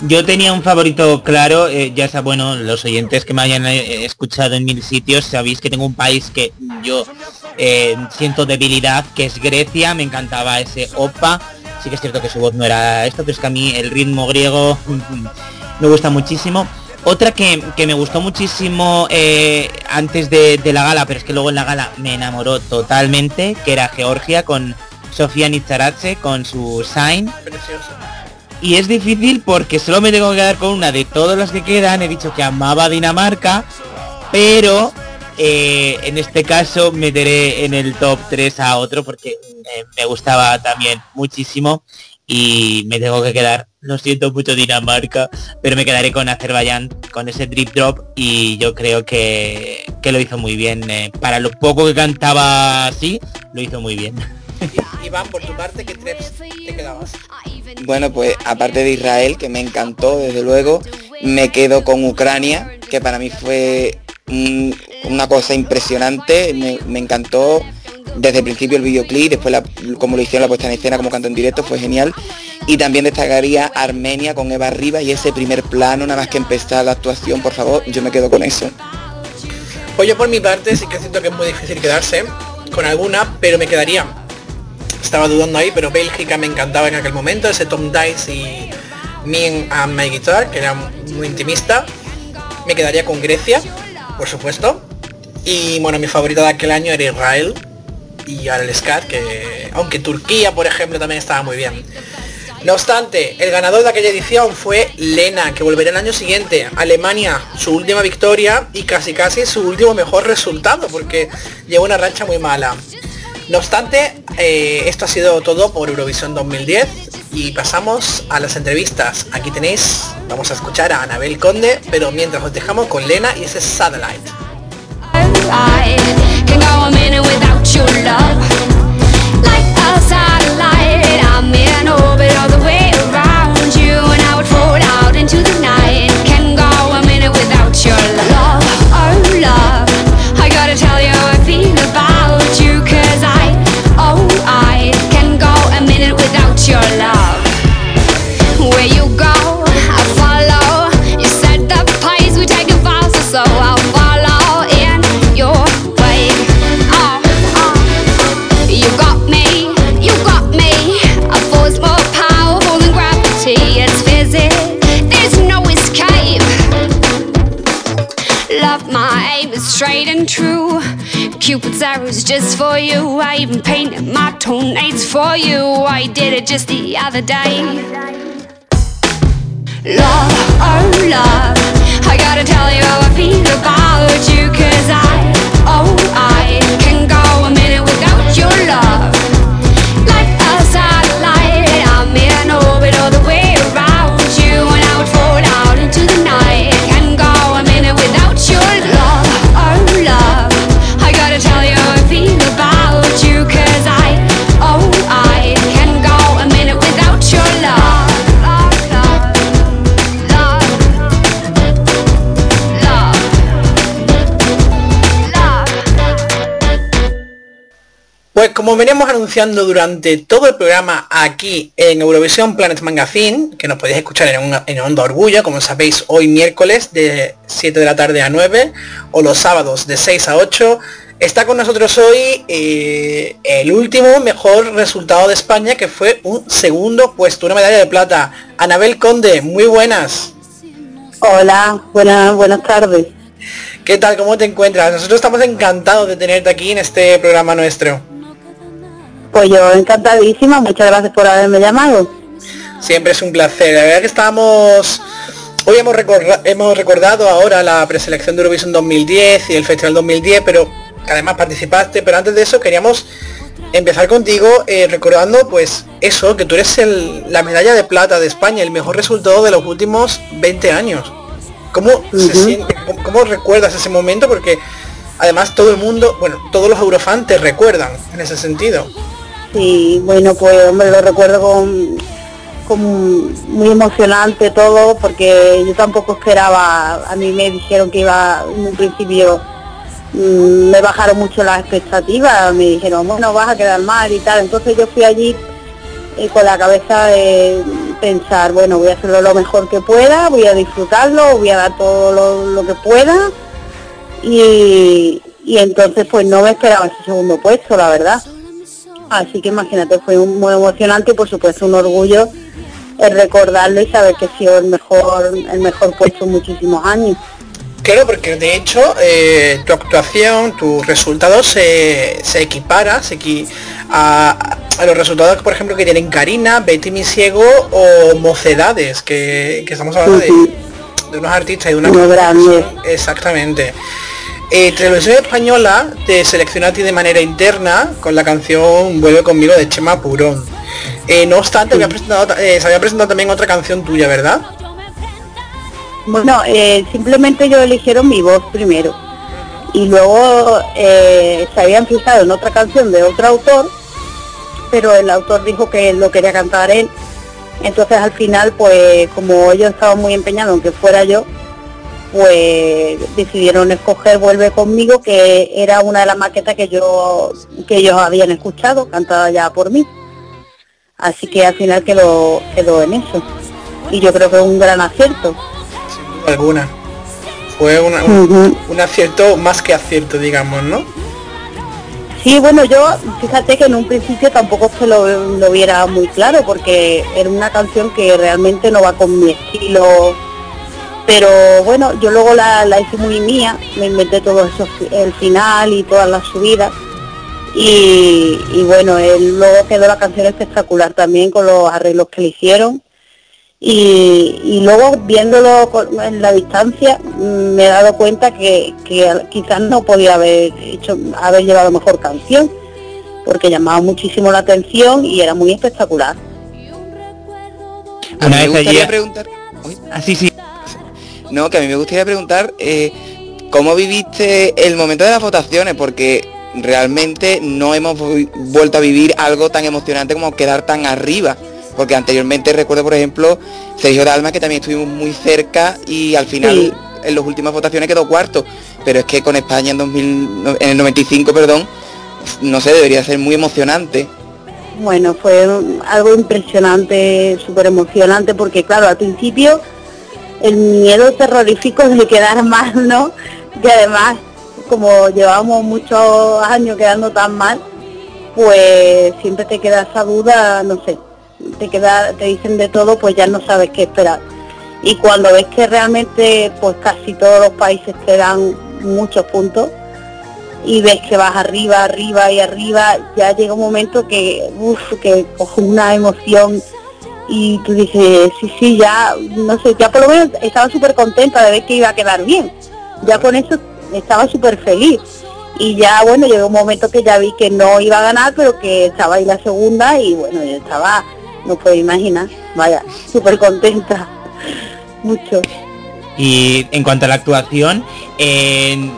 Yo tenía un favorito claro, eh, ya sea bueno, los oyentes que me hayan eh, escuchado en mil sitios, sabéis que tengo un país que yo eh, siento debilidad, que es Grecia, me encantaba ese opa, sí que es cierto que su voz no era esto, pero es que a mí el ritmo griego me gusta muchísimo. Otra que, que me gustó muchísimo eh, antes de, de la gala, pero es que luego en la gala me enamoró totalmente, que era Georgia con Sofía Nitzaradze con su Sign. Y es difícil porque solo me tengo que quedar con una de todas las que quedan. He dicho que amaba a Dinamarca, pero eh, en este caso meteré en el top 3 a otro porque eh, me gustaba también muchísimo y me tengo que quedar, lo siento mucho Dinamarca, pero me quedaré con Azerbaiyán, con ese drip drop y yo creo que, que lo hizo muy bien. eh, para lo poco que cantaba así, lo hizo muy bien. Iván, por tu parte, ¿qué tres te quedabas? Bueno, pues aparte de Israel, que me encantó, desde luego, me quedo con Ucrania, que para mí fue una cosa impresionante, me, me encantó desde el principio el videoclip, después como lo hicieron la puesta en escena, como canto en directo, fue genial. Y también destacaría Armenia con Eva Rivas y ese primer plano, nada más que empezar la actuación, por favor, yo me quedo con eso. Pues yo por mi parte sí que siento que es muy difícil quedarse con alguna, pero me quedaría. Estaba dudando ahí, pero Bélgica me encantaba en aquel momento, ese Tom Dice y Me and My Guitar, que era muy intimista. Me quedaría con Grecia, por supuesto. Y bueno, mi favorito de aquel año era Israel y ahora el Scat, que aunque Turquía, por ejemplo, también estaba muy bien. No obstante, el ganador de aquella edición fue Lena, que volverá el año siguiente. Alemania, su última victoria y casi casi su último mejor resultado, porque lleva una racha muy mala. No obstante, eh, esto ha sido todo por Eurovisión 2010 y pasamos a las entrevistas. Aquí tenéis, vamos a escuchar a Anabel Conde, pero mientras os dejamos con Lena y ese Satellite. Without your love. Like a satellite, I'm in orbit all the way Cupid's arrows just for you. I even painted my toenails for you. I did it just the other day. Love, oh love, I gotta tell you how I feel about you Cause I, oh I, can go a minute without your love Like a satellite, I'm in orbit all the Pues como veníamos anunciando durante todo el programa aquí en Eurovisión Planet Magazine, que nos podéis escuchar en, una- en Onda Orgullo, como sabéis, hoy miércoles de 7 de la tarde a 9, o los sábados de 6 a 8, está con nosotros hoy eh, el último mejor resultado de España, que fue un segundo puesto, una medalla de plata. Anabel Conde, muy buenas. Hola, buenas, buenas tardes. ¿Qué tal? ¿Cómo te encuentras? Nosotros estamos encantados de tenerte aquí en este programa nuestro. Pues yo encantadísima, muchas gracias por haberme llamado. Siempre es un placer. La verdad que estábamos... Hoy hemos, recorda- hemos recordado ahora la preselección de Eurovisión 2010 y el Festival 2010, pero que además participaste. Pero antes de eso queríamos empezar contigo eh, recordando pues eso, que tú eres el- la medalla de plata de España, el mejor resultado de los últimos 20 años. ¿Cómo, se Ujú. siente- cómo- cómo recuerdas ese momento? Porque además todo el mundo, bueno, todos los eurofans te recuerdan en ese sentido. Sí, bueno, pues hombre, lo recuerdo con, con muy emocionante todo, porque yo tampoco esperaba, a mí me dijeron que iba en un principio, mm, me bajaron mucho las expectativas, me dijeron, bueno, vas a quedar mal y tal, entonces yo fui allí eh, con la cabeza de pensar, bueno, voy a hacerlo lo mejor que pueda, voy a disfrutarlo, voy a dar todo lo, lo que pueda y, y entonces pues no me esperaba ese segundo puesto, la verdad. Así que imagínate, fue muy emocionante y por supuesto un orgullo el recordarlo y saber que he sido el mejor, el mejor puesto en muchísimos años. Claro, porque de hecho eh, tu actuación, tus resultados se, se equipara se equi- a, a los resultados, por ejemplo, que tienen Karina, Betty Mi Ciego o Mocedades, que, que estamos hablando de, unos artistas y de una Muy grande. Exactamente. Eh, Televisión Española te selecciona a ti de manera interna con la canción Vuelve conmigo de Chema Purón. Eh, no obstante, había presentado, eh, se había presentado también otra canción tuya, ¿verdad? Bueno, eh, simplemente ellos eligieron mi voz primero y luego eh, se habían fijado en otra canción de otro autor, pero el autor dijo que lo quería cantar él. Entonces al final, pues como ellos estaban muy empeñados en que fuera yo, pues decidieron escoger Vuelve conmigo, que era una de las maquetas que yo que ellos habían escuchado, cantada ya por mí. Así que al final quedó, quedó en eso. Y yo creo que es un gran acierto. Sin duda alguna. Fue una- un, un acierto más que acierto, digamos, ¿no? Sí, bueno, yo fíjate que en un principio tampoco que lo, lo viera muy claro porque era una canción que realmente no va con mi estilo. Pero bueno, yo luego la, la hice muy mía, me inventé todo eso, el final y todas las subidas. Y, y bueno, él, luego quedó la canción espectacular también con los arreglos que le hicieron. Y, y luego viéndolo con- en la distancia mm, me he dado cuenta que, que quizás no podía haber hecho haber llevado mejor canción porque llamaba muchísimo la atención y era muy espectacular A mí Una me vez gustaría allí- preguntar... Uy. Ah, sí, sí. No, que a mí me gustaría preguntar eh, cómo viviste el momento de las votaciones, porque realmente no hemos vu- vuelto a vivir algo tan emocionante como quedar tan arriba. Porque anteriormente recuerdo, por ejemplo, Sergio Dalma, que también estuvimos muy cerca y al final Sí. en las últimas votaciones quedó cuarto. Pero es que con España en, 2000, no- en el 95, perdón, no sé, debería ser muy emocionante. Bueno, fue algo impresionante, súper emocionante, porque claro, al principio el miedo terrorífico de quedar mal, ¿no? Y además, como llevamos muchos años quedando tan mal, pues siempre te queda esa duda, no sé, te queda, te dicen de todo, pues ya no sabes qué esperar. Y cuando ves que realmente, pues casi todos los países te dan muchos puntos, y ves que vas arriba, arriba y arriba, ya llega un momento que, uff, que coge una emoción y tú dices, sí, sí, ya, no sé, ya por lo menos estaba súper contenta de ver que iba a quedar bien. Ya con eso estaba súper feliz. Y ya, bueno, llegó un momento que ya vi que no iba a ganar, pero que estaba ahí la segunda y bueno, yo estaba, no puedo imaginar, vaya, súper contenta. Mucho. Y en cuanto a la actuación, en-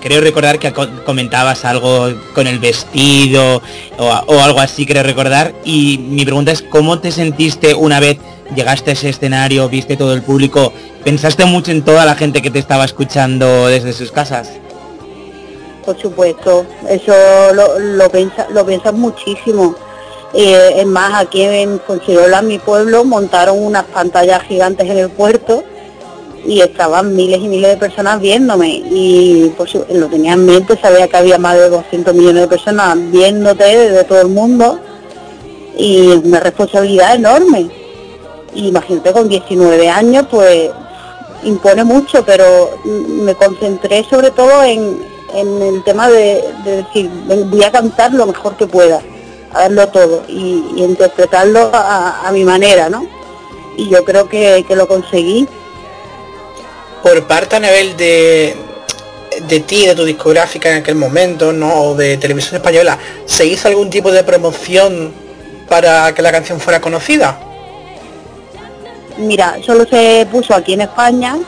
creo recordar que co- comentabas algo con el vestido o, algo así, creo recordar. Y mi pregunta es, ¿cómo te sentiste una vez llegaste a ese escenario, viste todo el público? ¿Pensaste mucho en toda la gente que te estaba escuchando desde sus casas? Por supuesto, eso lo, lo, lo piensan muchísimo. Eh, es más, aquí en Fonserola, mi pueblo, montaron unas pantallas gigantes en el puerto y estaban miles y miles de personas viéndome y pues lo tenía en mente, sabía que había más de 200 millones de personas viéndote desde todo el mundo y una responsabilidad enorme. Y imagínate con 19 años, pues impone mucho, pero me concentré sobre todo en, en el tema de, de decir, voy a cantar lo mejor que pueda, a darlo todo y, interpretarlo a, a mi manera, ¿no? Y yo creo que lo conseguí. Por parte a nivel de, de ti, de tu discográfica en aquel momento, ¿no? O de televisión española, ¿se hizo algún tipo de promoción para que la canción fuera conocida? Mira, solo se puso aquí en España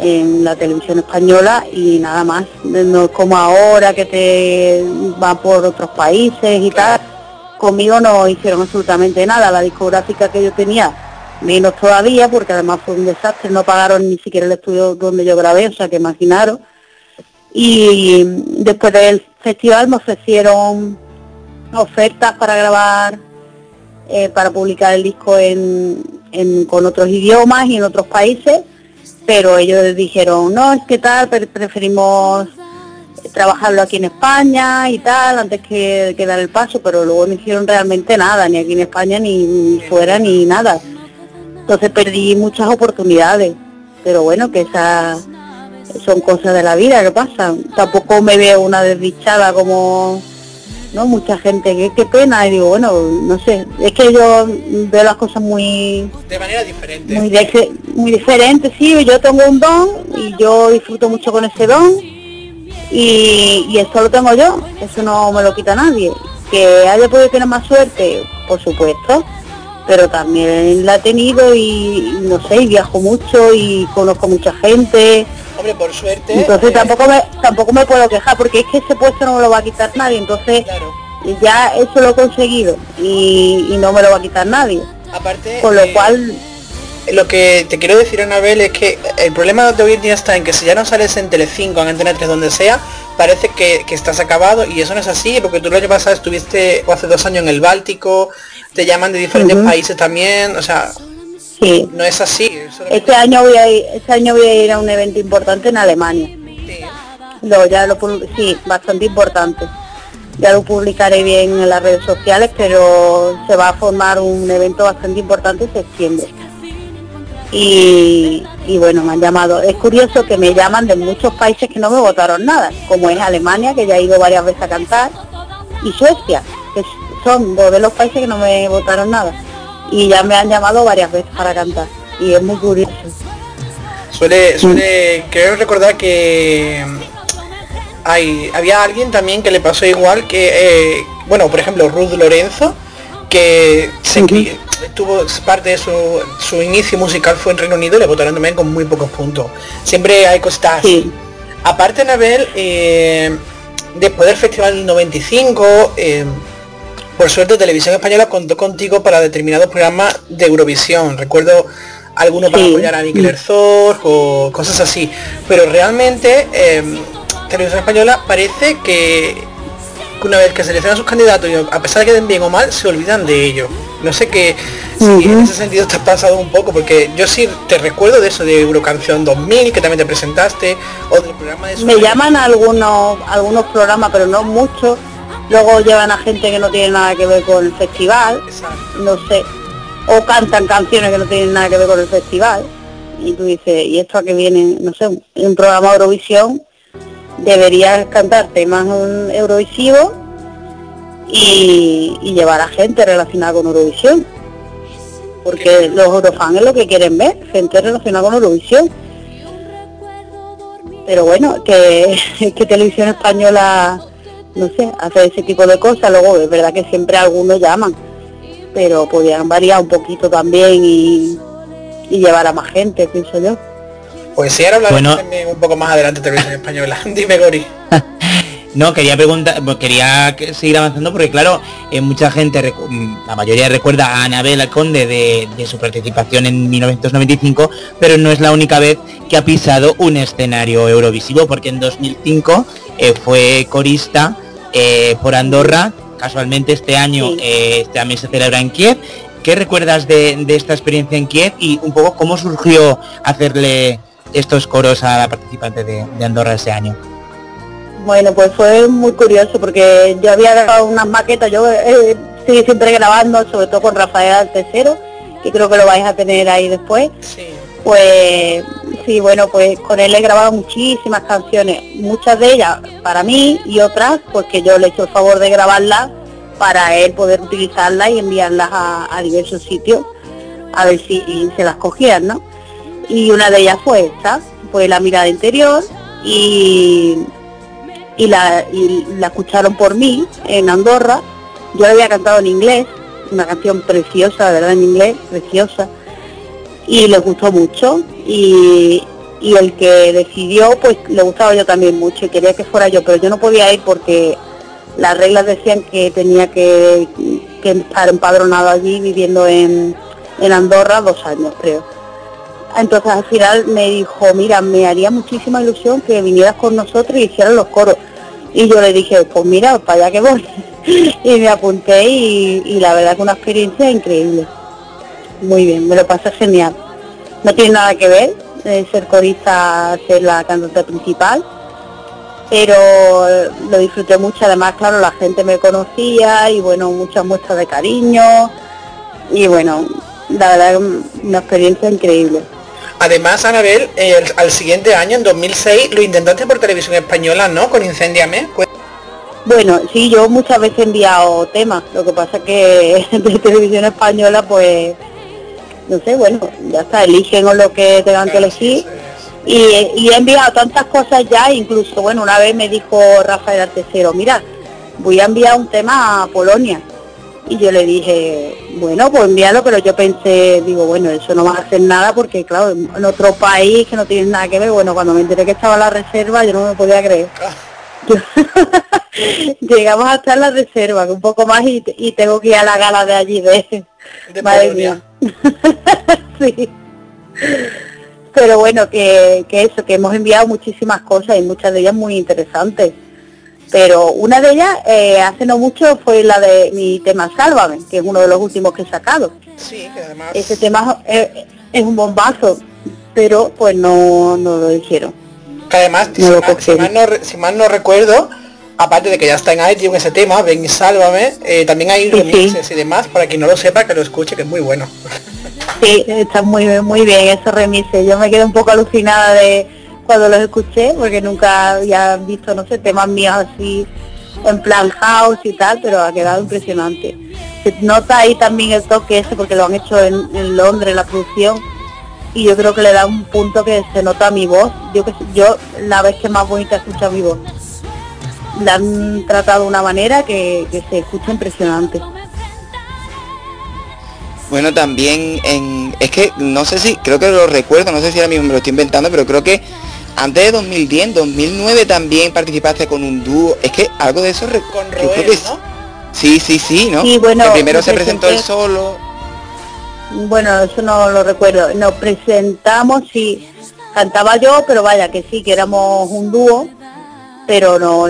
en la televisión española y nada más. No es como ahora que te va por otros países y tal. Conmigo no hicieron absolutamente nada. La discográfica que yo tenía, menos todavía, porque además fue un desastre. No pagaron ni siquiera el estudio donde yo grabé, o sea que imaginaron. Y después del festival me ofrecieron ofertas para grabar, eh, para publicar el disco en, en- con otros idiomas y en otros países, pero ellos dijeron, no, es que tal, pre- preferimos trabajarlo aquí en España y tal, antes que, que dar el paso, pero luego no hicieron realmente nada, ni aquí en España, ni fuera, ni nada. Entonces perdí muchas oportunidades, pero bueno, que esas son cosas de la vida que pasan. Tampoco me veo una desdichada como no mucha gente, que qué pena, y digo, bueno, no sé, es que yo veo las cosas muy De manera diferente. muy, de- muy diferente, sí, yo tengo un don y yo disfruto mucho con ese don y, y eso lo tengo yo, eso no me lo quita nadie. Que haya podido tener más suerte, por supuesto, pero también la he tenido y no sé, y viajo mucho y conozco mucha gente, Hombre, por suerte. entonces eh, tampoco me, tampoco me puedo quejar porque es que ese puesto no me lo va a quitar nadie, entonces Claro. ya eso lo he conseguido y, y no me lo va a quitar nadie. Aparte, Con lo eh, cual lo que te quiero decir, Anabel, es que el problema de hoy en día está en que si ya no sales en Telecinco, en Antena 3, donde sea, parece que, que estás acabado y eso no es así, porque tú el año pasado estuviste, o hace dos años en el Báltico, te llaman de diferentes países también, o sea, sí. no es así. solamente- Este año voy a ir, este año voy a ir a un evento importante en Alemania. Sí. Lo, ya lo, sí, bastante importante. Ya lo publicaré bien en las redes sociales, pero se va a formar un evento bastante importante en septiembre. Y, y bueno, me han llamado. Es curioso que me llaman de muchos países que no me votaron nada, como es Alemania, que ya he ido varias veces a cantar, y Suecia, que son dos de los países que no me votaron nada. Y ya me han llamado varias veces para cantar. Y es muy curioso. Suele, suele, creo recordar que mm, hay, había alguien también que le pasó igual que, eh, bueno, por ejemplo, Ruth Lorenzo, que se cri- tuvo parte de su, su inicio musical fue en Reino Unido y le votaron también con muy pocos puntos. Siempre hay cosas. Sí. Aparte, Anabel, eh, después del Festival del 95, eh, por suerte Televisión Española contó contigo para determinados programas de Eurovisión. Recuerdo algunos para Sí. apoyar a Mikel Herzog o cosas así. Pero realmente eh, Televisión Española parece que una vez que seleccionan sus candidatos a pesar de que den bien o mal, se olvidan de ellos. No sé qué si en ese sentido te ha pasado un poco, porque yo sí te recuerdo de eso de Eurocanción 2000, que también te presentaste, o del programa de Me llaman a algunos, algunos programas, pero no muchos. Luego llevan a gente que no tiene nada que ver con el festival, Exacto. no sé. O cantan canciones que no tienen nada que ver con el festival. Y tú dices, ¿y esto a qué viene? No sé, un programa Eurovisión deberías cantar temas mm, eurovisivos y, y llevar a gente relacionada con Eurovisión. Porque los eurofans es lo que quieren ver, gente relacionada con Eurovisión pero bueno, que, que televisión española, no sé, hace ese tipo de cosas, luego es verdad que siempre algunos llaman, pero podrían variar un poquito también y, y llevar a más gente, pienso yo. Pues sí, ahora hablaremos Bueno. también un poco más adelante de Televisión Española. Dime, Gori. No, quería preguntar, pues, quería que- seguir avanzando porque claro, eh, mucha gente, mm, la mayoría recuerda a Anabel Conde de, de su participación en 1995, pero no es la única vez que ha pisado un escenario eurovisivo, porque en 2005 eh, fue corista eh, por Andorra, casualmente este año Sí. también se celebra en Kiev. ¿Qué recuerdas de, de esta experiencia en Kiev y un poco cómo surgió hacerle estos coros a la participante de, de Andorra ese año? Bueno, pues fue muy curioso porque yo había grabado unas maquetas, yo eh, siempre grabando, sobre todo con Rafael Altecero, que creo que lo vais a tener ahí después. Sí. Pues sí, bueno, pues con él he grabado muchísimas canciones, muchas de ellas para mí y otras pues que yo le he hecho el favor de grabarlas para él poder utilizarlas y enviarlas a, a diversos sitios a ver si se las cogían, ¿no? Y una de ellas fue esta, fue La mirada interior y, y, la, y la escucharon por mí en Andorra. Yo la había cantado en inglés, una canción preciosa, de verdad, en inglés, preciosa y les gustó mucho y, y el que decidió pues le gustaba yo también mucho y quería que fuera yo, pero yo no podía ir porque las reglas decían que tenía que, estar empadronado allí viviendo en, en Andorra dos años creo. Entonces al final me dijo, mira, me haría muchísima ilusión que vinieras con nosotros y hicieras los coros. Y yo le dije, pues mira, para allá que voy. y me apunté y, la verdad que una experiencia increíble. Muy bien, me lo pasé genial. No tiene nada que ver eh, ser corista, ser la cantante principal, pero lo disfruté mucho. Además, claro, la gente me conocía y bueno, muchas muestras de cariño y bueno, la verdad una experiencia increíble. Además, Anabel, el- al siguiente año, en 2006, lo intentaste por televisión española, ¿no? Con Incendiame. Bueno, sí, yo muchas veces he enviado temas, lo que pasa que de televisión española, pues, no sé, bueno, ya está, eligen o lo que tengan que elegir. Y, y he enviado tantas cosas ya, incluso, bueno, una vez me dijo Rafael Artesero, mira, voy a enviar un tema a Polonia. Y yo le dije, bueno, pues envíalo, pero yo pensé, digo, bueno, eso no va a hacer nada porque, claro, en otro país que no tiene nada que ver, bueno, cuando me enteré que estaba la reserva, yo no me podía creer. Llegamos hasta la reserva, un poco más y, y tengo que ir a la gala de allí de, De madre mía. sí. Pero bueno, que, que eso, que hemos enviado muchísimas cosas y muchas de ellas muy interesantes. Pero una de ellas, eh, hace no mucho, fue la de mi tema Sálvame, que es uno de los últimos que he sacado. sí, que además... Ese tema es, es un bombazo, pero pues no, no lo dijeron. Que además, si, lo mal, si mal no, si mal no recuerdo, aparte de que ya está en iTunes ese tema, Ven y Sálvame, eh, también hay Sí, remixes y demás, para quien no lo sepa, que lo escuche, que es muy bueno. Sí, está muy muy bien esos remises. Yo me quedé un poco alucinada de cuando los escuché, porque nunca había visto, no sé, temas míos así en plan house y tal, pero ha quedado impresionante. Se nota ahí también el toque ese, porque lo han hecho en, en Londres, la producción, y yo creo que le da un punto que se nota a mi voz. Yo que yo la vez que más bonita escucha mi voz. La han tratado de una manera que, que se escucha impresionante. Bueno, también en... Es que no sé si, creo que lo recuerdo, no sé si ahora mismo me lo estoy inventando, pero creo que antes de 2010, 2009 también participaste con un dúo. Es que algo de eso... Con yo creo Roel, que ¿no? Sí, sí, sí, ¿no? Sí, bueno, Que primero me se presentó presenté- solo. Bueno, eso no lo recuerdo. Nos presentamos, sí, cantaba yo, pero vaya, que sí, que éramos un dúo, pero no,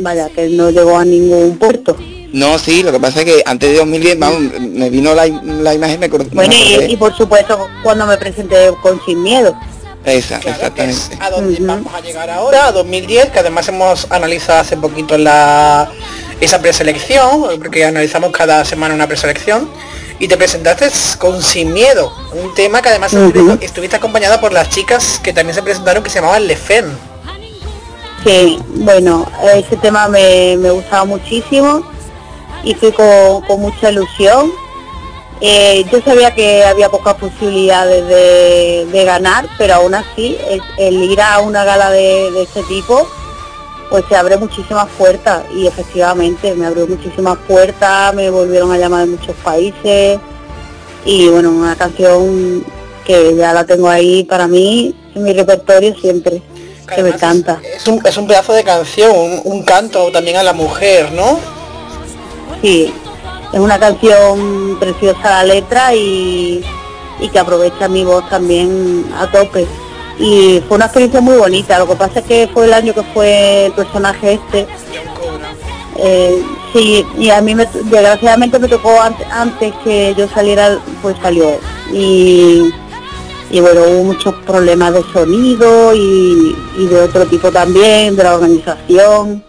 vaya, que no llegó a ningún puerto. No, sí, lo que pasa es que antes de 2010, vamos, me vino la, la imagen, me. Bueno, me y, y por supuesto cuando me presenté con Sin Miedo. Esa, Claro, que es exactamente. a donde vamos a llegar ahora, a 2010, que además hemos analizado hace poquito la esa preselección, porque analizamos cada semana una preselección, y te presentaste con Sin Miedo, un tema que además estuviste acompañada por las chicas que también se presentaron que se llamaban Le Fen. Sí, bueno, ese tema me, me gustaba muchísimo y fui con, con mucha ilusión. Eh, yo sabía que había pocas posibilidades de, de ganar, pero aún así el, el ir a una gala de, de este tipo, pues se abre muchísimas puertas y efectivamente me abrió muchísimas puertas, me volvieron a llamar de muchos países y bueno, una canción que ya la tengo ahí para mí en mi repertorio siempre, que me encanta. Es, es un, es un pedazo de canción, un, un canto también a la mujer, ¿no? Sí, es una canción preciosa la letra y, y que aprovecha mi voz también a tope. Y fue una experiencia muy bonita, lo que pasa es que fue el año que fue el personaje este. Eh, sí, y a mí me, desgraciadamente me tocó antes, antes que yo saliera, pues salió. Y, y bueno, hubo muchos problemas de sonido y, y de otro tipo también, de la organización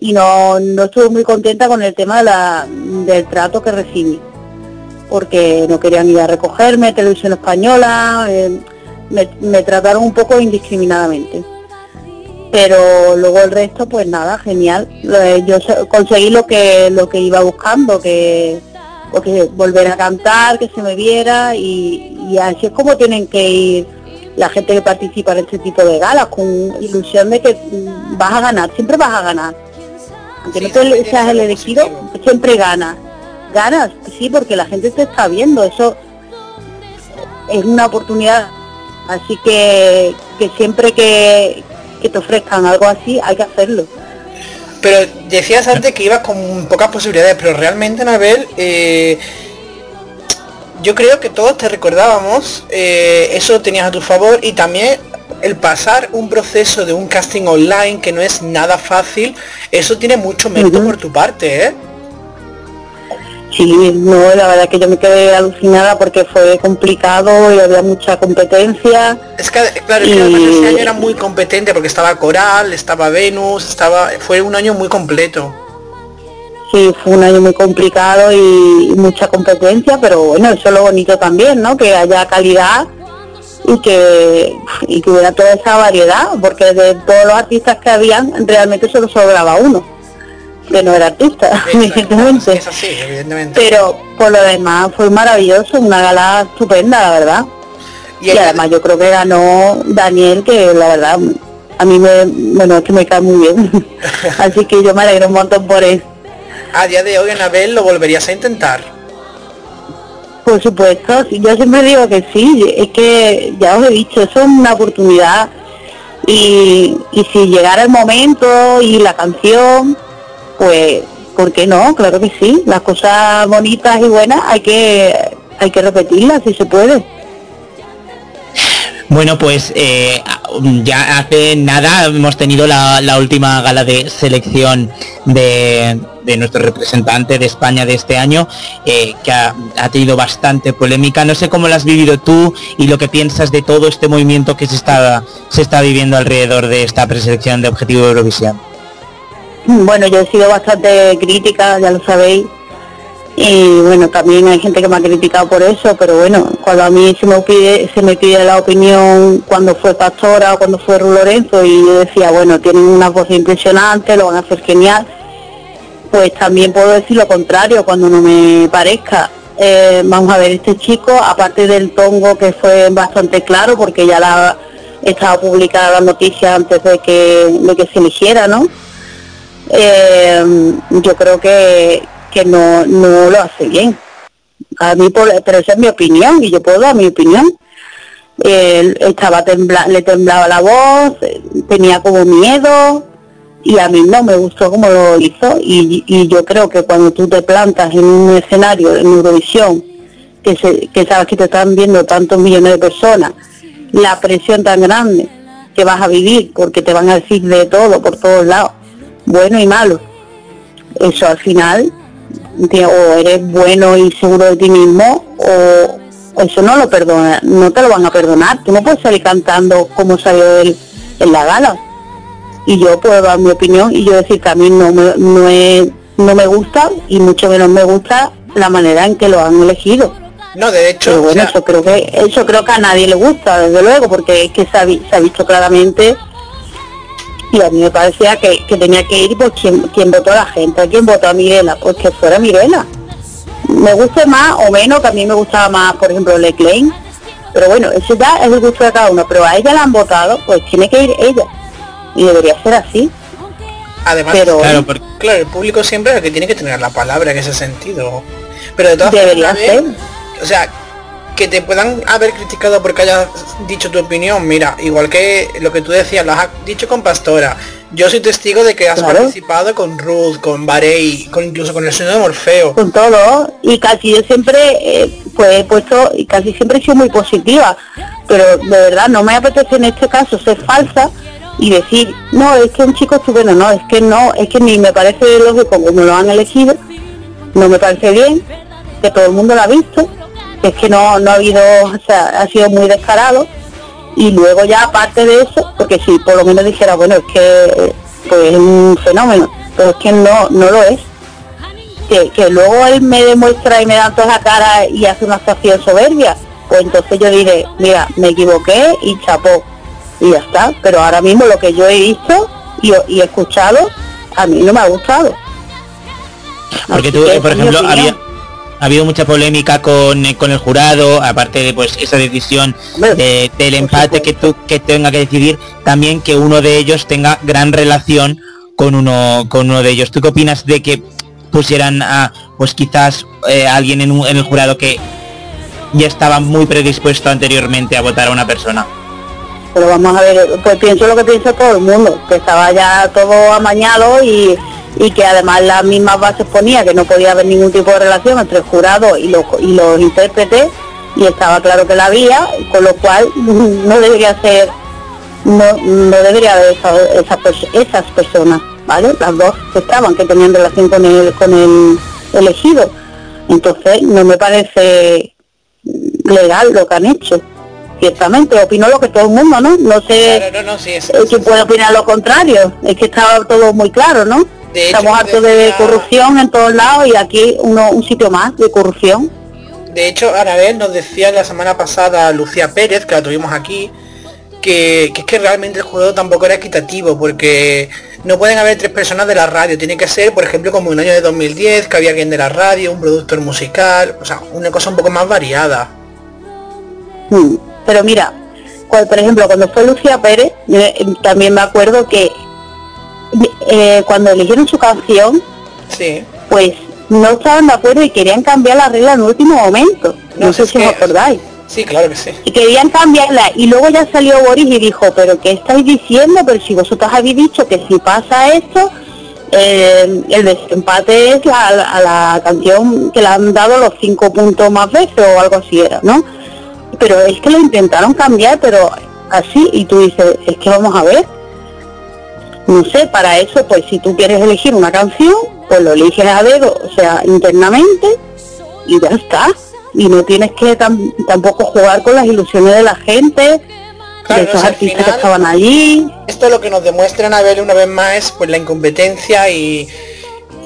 y no, no estuve muy contenta con el tema de la, del trato que recibí porque no querían ir a recogerme, televisión española, eh, me, me trataron un poco indiscriminadamente. Pero luego el resto, pues nada, genial. Lo- Yo se- conseguí lo que lo que iba buscando, que, pues que volver a cantar, que se me viera y, y así es como tienen que ir la gente que participa en este tipo de galas, con ilusión de que vas a ganar, siempre vas a ganar. Aunque no te seas el elegido, positivo. siempre ganas. Ganas, sí, porque la gente te está viendo, eso es una oportunidad Así que, que siempre que, que te ofrezcan algo así, hay que hacerlo. Pero decías antes que ibas con pocas posibilidades, pero realmente, Anabel, eh, yo creo que todos te recordábamos, eh, eso tenías a tu favor y también el pasar un proceso de un casting online que no es nada fácil, eso tiene mucho mérito por tu parte, ¿eh? Sí, no, la verdad que yo me quedé alucinada porque fue complicado y había mucha competencia. Es que, claro, es que ese año era muy competente porque estaba Coral, estaba Venus, estaba fue un año muy completo. Sí, fue un año muy complicado y mucha competencia, pero bueno, eso es lo bonito también, ¿no? Que haya calidad y que, y que hubiera toda esa variedad, porque de todos los artistas que habían, realmente solo sobraba uno, que no era artista, evidentemente. Es así, evidentemente. Pero por lo demás fue maravilloso, una gala estupenda, la verdad. Y Y, además yo creo que ganó Daniel, que la verdad a mí me, bueno, es que me cae muy bien. Así que yo me alegro un montón por él. A día de hoy, Anabel, lo volverías a intentar. Por supuesto, yo siempre digo que sí, es que ya os he dicho, eso es una oportunidad y, y si llegara el momento y la canción, pues, ¿por qué no? Claro que sí, las cosas bonitas y buenas hay que, hay que repetirlas si se puede. Bueno, pues eh, ya hace nada hemos tenido la, la última gala de selección de, de nuestro representante de España de este año, eh, que ha, tenido bastante polémica. No sé cómo lo has vivido tú y lo que piensas de todo este movimiento que se está, se está viviendo alrededor de esta preselección de Objetivo Eurovisión. Bueno, yo he sido bastante crítica, ya lo sabéis. Y bueno, también hay gente que me ha criticado por eso, pero bueno, cuando a mí se me pide, se me pide la opinión cuando fue Pastora o cuando fue Lorenzo y yo decía, bueno, tienen una voz impresionante, lo van a hacer genial, pues también puedo decir lo contrario cuando no me parezca. Eh, vamos a ver, este chico, aparte del tongo que fue bastante claro, porque ya la estaba publicada la noticia antes de que, de que se eligiera, ¿no? eh, yo creo que, que no, no lo hace bien. A mí, pero esa es mi opinión y yo puedo dar mi opinión. Estaba tembla, le temblaba la voz, eh, tenía como miedo y a mí no me gustó como lo hizo y, y yo creo que cuando tú te plantas en un escenario en Eurovisión que, se, que sabes que te están viendo tantos millones de personas, la presión tan grande que vas a vivir porque te van a decir de todo por todos lados, bueno y malo. Eso al final, o eres bueno y seguro de ti mismo, o eso no lo perdona, no te lo van a perdonar. Tú no puedes salir cantando como salió él en la gala. Y yo puedo dar mi opinión y yo decir que a mí no me, no, es- no me gusta y mucho menos me gusta la manera en que lo han elegido. No, de hecho, Pero o bueno, sea, eso creo que eso creo que a nadie le gusta, desde luego, porque es que se ha, vi- se ha visto claramente y a mí me parecía que, que tenía que ir pues quien, quien votó a la gente, quien votó a Mirela, pues que fuera Mirela. Me guste más o menos, que a mí me gustaba más, por ejemplo, Leclerc, pero bueno, eso ya es el gusto de cada uno, pero a ella la han votado, pues tiene que ir ella. Y debería ser así. además, pero- Claro, porque claro, el público siempre es el que tiene que tener la palabra en ese sentido. Pero de todas Debería formas, ser. O sea, que te puedan haber criticado porque hayas dicho tu opinión, mira, igual que lo que tú decías, lo has dicho con Pastora. Yo soy testigo de que has Claro. participado con Ruth, con Barey, con incluso con el sueño de Morfeo. con todo y casi yo siempre eh, pues he puesto y casi siempre he sido muy positiva pero de verdad no me apetece en este caso ser falsa y decir no es que un chico estupendo no es que no es que ni me parece lógico como lo han elegido no me parece bien que todo el mundo lo ha visto es que no no ha habido o sea ha sido muy descarado y luego ya aparte de eso porque si por lo menos dijera bueno es que pues es un fenómeno pero es que no no lo es que, que luego él me demuestra y me da toda la cara y hace una actuación soberbia, pues entonces yo diré, mira, me equivoqué y chapó. Y ya está. Pero ahora mismo lo que yo he visto y, y escuchado, a mí no me ha gustado. Porque tú, por ejemplo, había ha habido mucha polémica con, eh, con el jurado, aparte de pues esa decisión de- del empate que tú que tenga que decidir, también que uno de ellos tenga gran relación con uno con uno de ellos. ¿Tú qué opinas de que pusieran a pues quizás eh, alguien en, un- en el jurado que ya estaba muy predispuesto anteriormente a votar a una persona? Pero vamos a ver, pues pienso lo que piensa todo el mundo, que estaba ya todo amañado y, y que además las mismas bases ponía que no podía haber ningún tipo de relación entre el jurado y los, y los intérpretes y estaba claro que la había, con lo cual no debería ser, no, no debería haber esa- esa esas personas, ¿vale? Las dos que estaban, que tenían relación con el, con el elegido. Entonces no me parece legal lo que han hecho. Ciertamente, opino lo que todo el mundo, ¿no? No sé Claro, no, no, sí, es, eh, quién puede opinar lo contrario. Es que estaba todo muy claro, ¿no? De hecho, Estamos hartos de corrupción en todos lados y aquí uno, un sitio más de corrupción. De hecho, Anabel nos decía la semana pasada Lucía Pérez, que la tuvimos aquí, que, que es que realmente el juego tampoco era equitativo, porque no pueden haber tres personas de la radio, tiene que ser, por ejemplo, como un año de 2010, que había alguien de la radio, un productor musical, o sea, una cosa un poco más variada. Mm. Pero mira, cual- por ejemplo, cuando fue Lucía Pérez, eh, también me acuerdo que eh, cuando eligieron su canción, Sí. pues no estaban de acuerdo y querían cambiar la regla en el último momento. No, No, sé si os que- acordáis. Sí, claro que sí. y querían cambiarla y luego ya salió Boris y dijo pero qué estáis diciendo pero si vosotros habéis dicho que si pasa esto eh, el desempate es la- a la canción que le han dado los cinco puntos más veces o algo así era no pero es que lo intentaron cambiar pero así y tú dices es que vamos a ver no sé para eso pues si tú quieres elegir una canción pues lo eliges a dedo o sea internamente y ya está. Y no tienes que tam- tampoco jugar con las ilusiones de la gente, Claro, de esos no sé, al artistas final- que estaban allí. Esto lo que nos demuestra Anabel una vez más es pues la incompetencia y,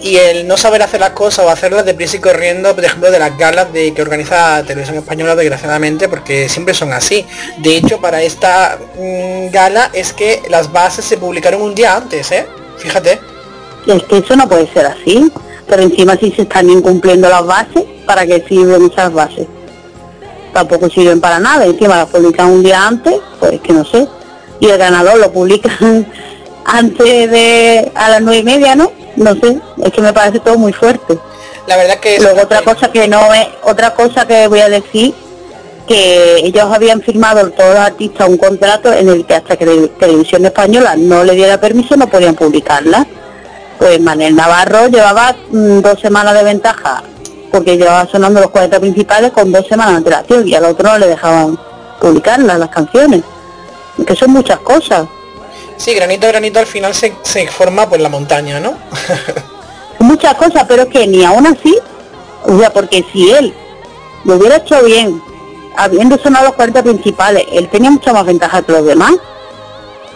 y el no saber hacer las cosas o hacerlas deprisa y corriendo, por ejemplo, de las galas de que organiza Televisión Española, desgraciadamente, porque siempre son así. De hecho, para esta mm, gala es que las bases se publicaron un día antes, ¿eh? Fíjate. Es que eso no puede ser así. Pero encima si se están incumpliendo las bases, ¿para qué sirven esas bases? Tampoco sirven para nada. Encima las publican un día antes, pues que no sé. Y el ganador lo publican antes de a las nueve y media, ¿no? No sé. Es que me parece todo muy fuerte. La verdad que Luego otra cosa que no es, otra cosa que voy a decir, que ellos habían firmado todos los artistas un contrato en el que hasta que Tele- Televisión Española no le diera permiso no podían publicarla. Pues Manel Navarro llevaba mm, dos semanas de ventaja porque llevaba sonando los 40 principales con dos semanas de antelación y al otro no le dejaban publicarlas, las canciones. Que son muchas cosas. Sí, granito granito al final se, se forma pues la montaña, ¿no? muchas cosas, pero que ni aún así, o sea, porque si él lo hubiera hecho bien, habiendo sonado los 40 principales, él tenía mucha más ventaja que los demás,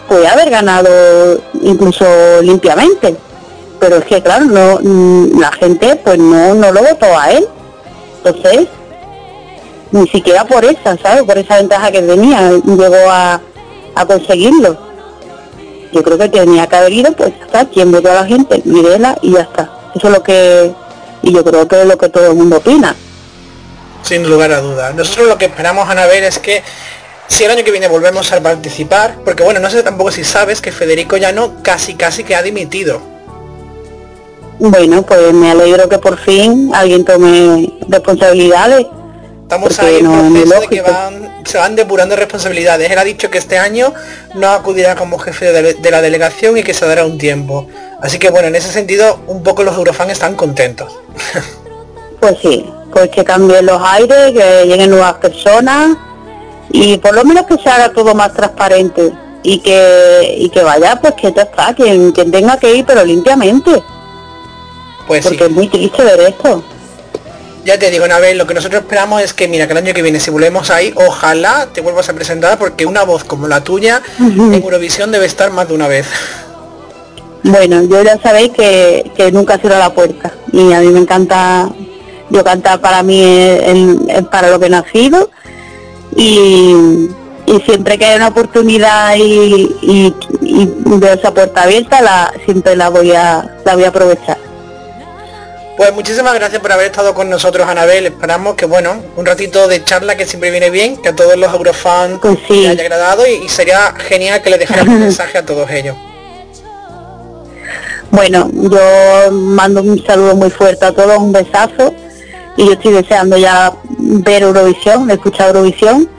podía haber ganado incluso limpiamente. Pero es que claro, no mm, la gente pues no, no lo votó a él. Entonces, ni siquiera por esa, ¿sabes? Por esa ventaja que tenía, llegó a, a conseguirlo. Yo creo que tenía que haber ido, pues está, quien votó a la gente, Mirela y ya está. Eso es lo que, y yo creo que es lo que todo el mundo opina. Sin lugar a dudas. Nosotros lo que esperamos, Anabel, es que si el año que viene volvemos a participar, porque bueno, no sé tampoco si sabes que Federico Llano casi casi que ha dimitido. Bueno, pues me alegro que por fin alguien tome responsabilidades. Estamos Porque ahí en no proceso de que van, se van depurando responsabilidades. Él ha dicho que este año no acudirá como jefe de, de la delegación y que se dará un tiempo. Así que bueno, en ese sentido, un poco los eurofans están contentos. Pues sí, pues que cambien los aires, que lleguen nuevas personas y por lo menos que se haga todo más transparente y que y que vaya, pues que ya está, quien, quien tenga que ir, pero limpiamente, Pues sí. porque es muy triste ver esto. Ya te digo, Anabel, lo que nosotros esperamos es que, mira, que el año que viene, si volvemos ahí, ojalá te vuelvas a presentar, porque una voz como la tuya en Eurovisión debe estar más de una vez. Bueno, yo ya sabéis que, que nunca cierro la puerta y a mí me encanta, yo cantar para mí es, para lo que he nacido y, y siempre que hay una oportunidad y, y, y veo esa puerta abierta, la, siempre la voy a, la voy a aprovechar. Pues muchísimas gracias por haber estado con nosotros, Anabel. Esperamos que, bueno, un ratito de charla que siempre viene bien, que a todos los eurofans Pues sí. les haya agradado y, y sería genial que le dejáramos un mensaje a todos ellos. Bueno, yo mando un saludo muy fuerte a todos, un besazo y yo estoy deseando ya ver Eurovisión, escuchar Eurovisión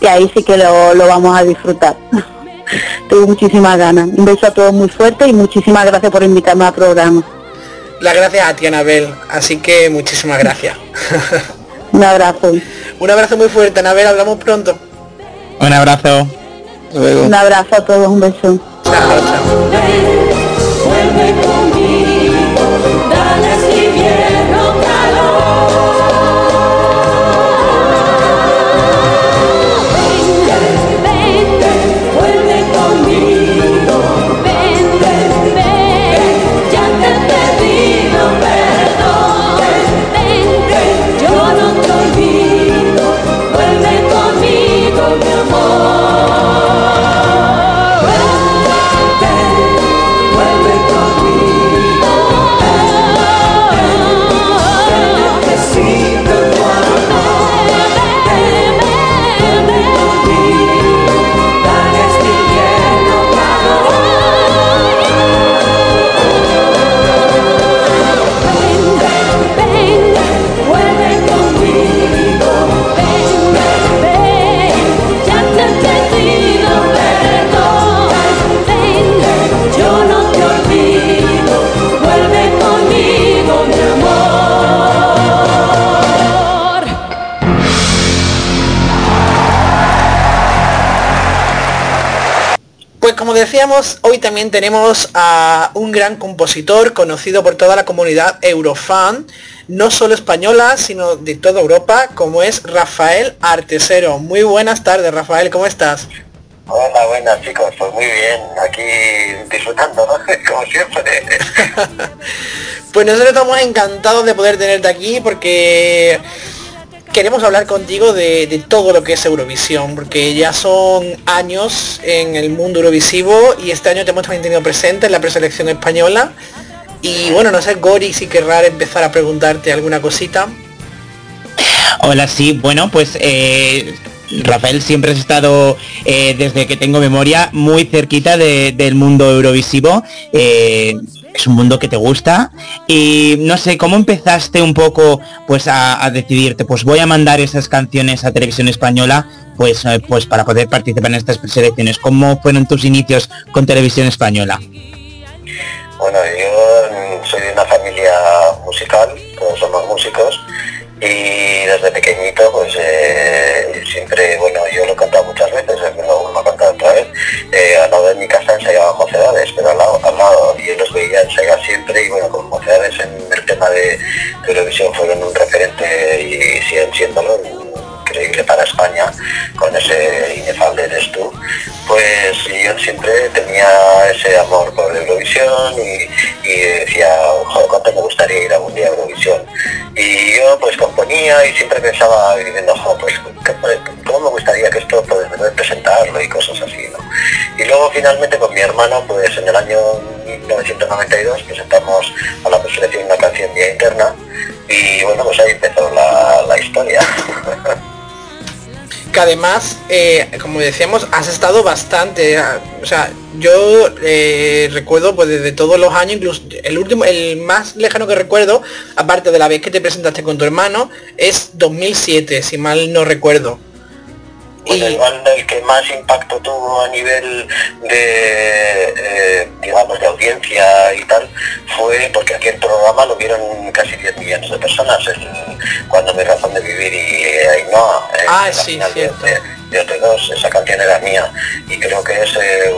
que ahí sí que lo, lo vamos a disfrutar. Tengo muchísimas ganas. Un beso a todos muy fuerte y muchísimas gracias por invitarme al programa. Las gracias a ti, Anabel. Así que muchísimas gracias. Un abrazo. Un abrazo muy fuerte, Anabel. Hablamos pronto. Un abrazo. Hasta luego. Un abrazo a todos, un beso. Chao, chao. Decíamos, hoy también tenemos a un gran compositor conocido por toda la comunidad Eurofan, no solo española, sino de toda Europa, como es Rafael Artesero. Muy buenas tardes, Rafael, ¿cómo estás? Hola, buenas chicos, pues muy bien, aquí disfrutando, ¿no? Como siempre. Pues nosotros estamos encantados de poder tenerte aquí porque queremos hablar contigo de, de todo lo que es Eurovisión, porque ya son años en el mundo eurovisivo y este año te hemos tenido presente en la preselección española. Y bueno, no sé, Gori, si querrá empezar a preguntarte alguna cosita. Hola, sí, bueno, pues eh, Rafael siempre has estado, eh, desde que tengo memoria, muy cerquita de- del mundo eurovisivo. Eh, es un mundo que te gusta y no sé cómo empezaste un poco pues a, decidirte pues voy a mandar esas canciones a televisión española pues eh, pues para poder participar en estas preselecciones cómo fueron tus inicios con televisión española Bueno, yo mm, soy de una familia musical, todos somos músicos, y desde pequeñito pues eh, siempre, bueno, yo lo he cantado muchas veces, me lo eh, al lado de mi casa ensayaba mocedades, pero al lado, al lado yo los veía ensayar siempre y bueno, con mocedades en el tema de televisión fueron un referente y siguen siéndolo, increíble para España, con ese inefable eres tú, pues yo siempre tenía ese amor por Eurovisión y, y decía, joder, cuánto me gustaría ir algún día a Eurovisión. Y yo pues componía y siempre pensaba diciendo, joder, pues ¿qué- cómo me gustaría que esto pues, poder presentarlo y cosas así, ¿no? Y luego finalmente con mi hermano, pues en el año 1992 presentamos a la preselección una canción vía interna y bueno, pues ahí empezó la, la historia. que además, eh, como decíamos, has estado bastante, ah, o sea, yo eh, recuerdo pues desde todos los años, incluso el último, el más lejano que recuerdo, aparte de la vez que te presentaste con tu hermano, es 2007, si mal no recuerdo. Pues el banda el que más impacto tuvo a nivel de, eh, digamos, de audiencia y tal, fue porque aquí el programa lo vieron casi 10 millones de personas, el- cuando mi razón de vivir y Ainhoa, eh, Ah, sí, de- cierto. de, de OT2, esa canción era mía, y creo que es eh,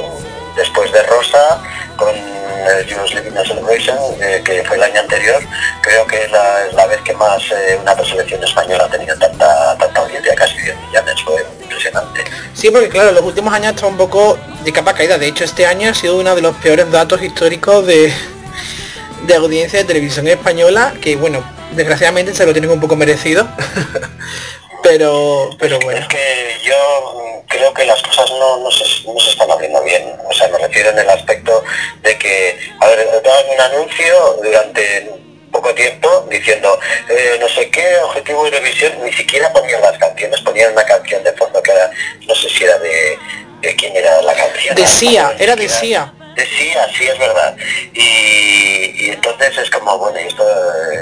después de Rosa, con el Just Living Celebration, eh, que fue el año anterior, creo que es la, vez que más eh, una preselección española ha tenido tanta, tanta audiencia, casi 10 millones, fue impresionante. Sí, porque claro, los últimos años está un poco de capa caída. De hecho, este año ha sido uno de los peores datos históricos de, de audiencia de televisión española, que bueno, desgraciadamente se lo tienen un poco merecido. pero, pero bueno. Es que yo creo que las cosas no, no, se, no se están haciendo bien. O sea, me refiero en el aspecto de que, a ver, daban un anuncio durante poco tiempo diciendo eh, no sé qué objetivo de revisión, ni siquiera ponían las canciones, ponían una canción de fondo que era, no sé si era de, de quién era la canción. Decía, era decía. Sí, es verdad. Y, entonces es como, bueno, ¿y esto,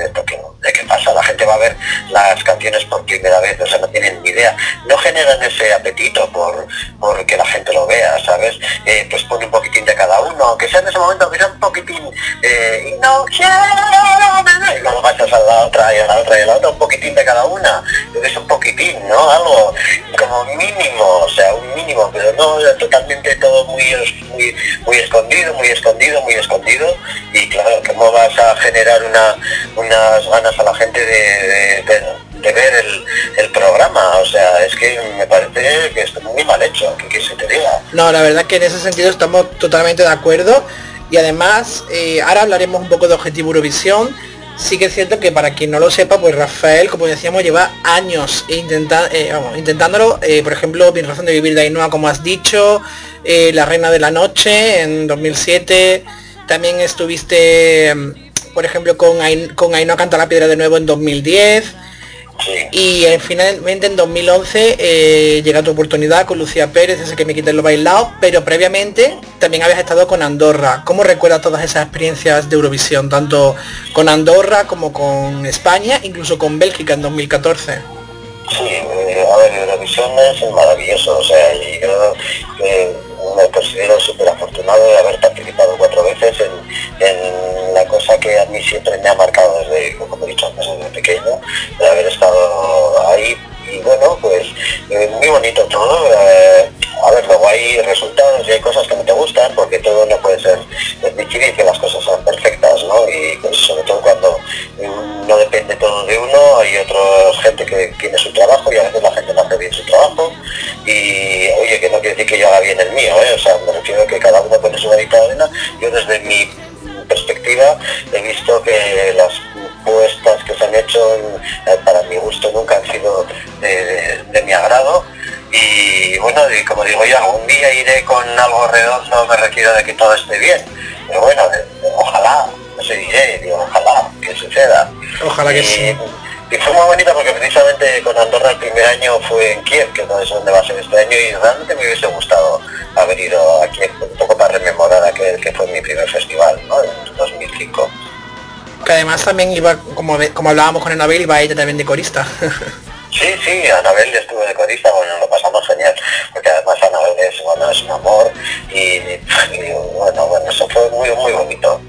esto qué, de qué pasa, la gente va a ver las canciones por primera vez, o sea, no tienen ni idea, no generan ese apetito por, por que la gente lo vea, ¿sabes? Eh, pues pone un poquitín de cada uno, aunque sea en ese momento, aunque sea un poquitín, eh, y no quiero y luego pasas a la otra y a la otra y a la otra, un poquitín de cada una, es un poquitín, ¿no? Algo como mínimo, o sea, un mínimo, pero no totalmente todo muy escondido, muy escondido, muy escondido, y claro, ¿cómo vas a generar una, unas ganas a la gente de, ver el, programa? O sea, es que me parece que está muy mal hecho, que, que se te diga. No, la verdad que en ese sentido estamos totalmente de acuerdo y además eh, ahora hablaremos un poco de Objetivo Eurovisión. Sí que es cierto que para quien no lo sepa, pues Rafael, como decíamos, lleva años intenta- eh, intentándolo. eh, por ejemplo, Mi razón de vivir de Ainhoa, como has dicho, eh, La Reina de la Noche en 2007. También estuviste, mm, por ejemplo, con, Ain- con Ainhoa Canta la Piedra de nuevo en 2010. Y finalmente en 2011 eh, llega tu oportunidad con Lucía Pérez, ese que me quiten lo bailado, pero previamente también habías estado con Andorra. ¿Cómo recuerdas todas esas experiencias de Eurovisión, tanto con Andorra como con España, incluso con Bélgica en 2014? Sí, eh, a ver, Eurovisión es maravilloso, o sea, yo eh, me considero súper afortunado de haber participado cuatro veces en, la cosa que a mí siempre me ha marcado desde, como he dicho antes, desde pequeño, de haber estado ahí y bueno, pues eh, muy bonito todo. eh, a ver, luego hay resultados y hay cosas que no te gustan porque todo no puede ser, difícil que las cosas sean perfectas, ¿no? Y pues, sobre todo cuando mm, no depende todo de uno, hay otra gente que tiene su trabajo y a veces la gente no hace bien su trabajo y oye, que no quiere decir que yo haga bien el mío, ¿eh? O sea, me refiero a que cada uno pone su granito de arena. Yo desde mi perspectiva he visto que las puestas que se han hecho eh, para mi gusto nunca han sido de, de- de mi agrado y bueno y como digo yo algún día iré con algo redondo me refiero de que todo esté bien pero bueno eh, ojalá no sé diré digo ojalá que suceda Ojalá que y, sí. y fue muy bonito porque precisamente con Andorra el primer año fue en Kiev, que no es donde va a ser este año, y realmente me hubiese gustado haber ido a Kiev un poco para rememorar aquel que fue mi primer festival, ¿no? En 2005. Que además también iba, como, como hablábamos con Anabel, iba ella también de corista. Sí, sí, Anabel estuvo de corista, bueno, lo pasamos genial, porque además Anabel es, bueno, es un amor y, y, bueno, bueno, eso fue muy, muy bonito.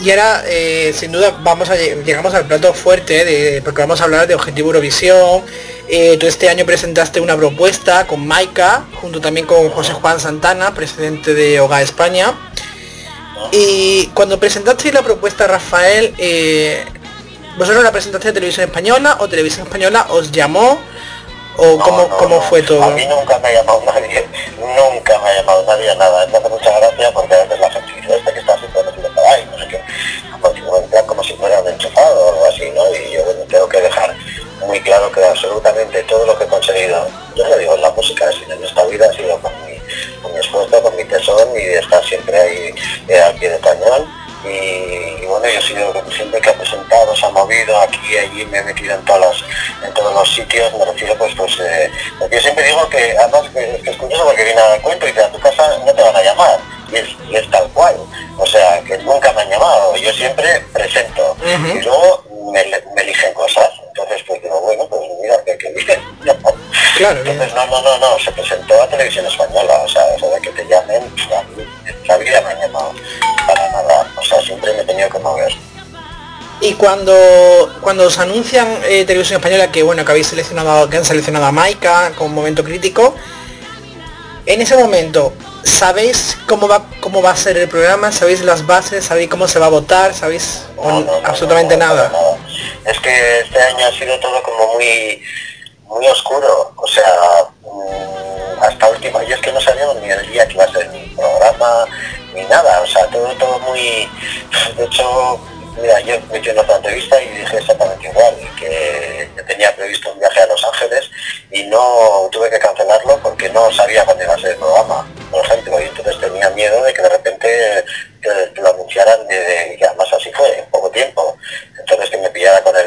Y ahora, eh, sin duda, vamos a lle- llegamos al plato fuerte, de, porque vamos a hablar de Objetivo Eurovisión. Eh, tú este año presentaste una propuesta con Maika, junto también con José Juan Santana, presidente de OGA España. Y cuando presentaste la propuesta, Rafael, eh, ¿vosotros la presentaste a Televisión Española o Televisión Española os llamó? ¿O cómo, cómo fue todo? A mí nunca me ha llamado nadie, nunca me ha llamado nadie a nada. Me hace mucha gracia porque a veces la gente dice, este que está siempre metido por ahí, no sé qué, como como si fuera un enchufado o algo así, ¿no? Y yo bueno, tengo que dejar muy claro que absolutamente todo lo que he conseguido, yo no digo en la música, en esta vida ha sido con mi, con mi esfuerzo, con mi tesón y de estar siempre ahí eh, al pie de cañón. Y, y bueno, yo he sido siempre que ha presentado, se ha movido aquí y allí, me he metido en todas las, en todos los sitios, me refiero pues pues eh, porque yo siempre digo que además que, que es curioso porque viene al cuento y dice a tu casa no te van a llamar. Y es, y es tal cual. O sea que nunca me han llamado. Yo siempre presento. Y luego me, me eligen cosas entonces pues digo bueno pues mira que, que bien Claro, entonces no no no no se presentó a televisión española o sea eso de que te llamen pues, a mí en la vida me han llamado para nada o sea siempre me he tenido que mover Y cuando cuando os anuncian eh, Televisión Española que bueno que habéis seleccionado que han seleccionado a Maika con momento crítico, en ese momento sabéis cómo va cómo va a ser el programa, sabéis las bases, sabéis cómo se va a votar, sabéis absolutamente nada. es que este año ha sido todo como muy muy oscuro. O sea mm, hasta último y es que no sabíamos ni el día que iba a ser mi programa ni nada. O sea todo todo muy de hecho mira yo me hice otra entrevista y dije exactamente igual que tenía previsto un viaje a Los Ángeles y no tuve que cancelarlo porque no sabía cuándo iba a ser el programa por ejemplo y entonces tenía miedo de que de repente lo anunciaran de- y además así fue en poco tiempo. Entonces que me pillara con el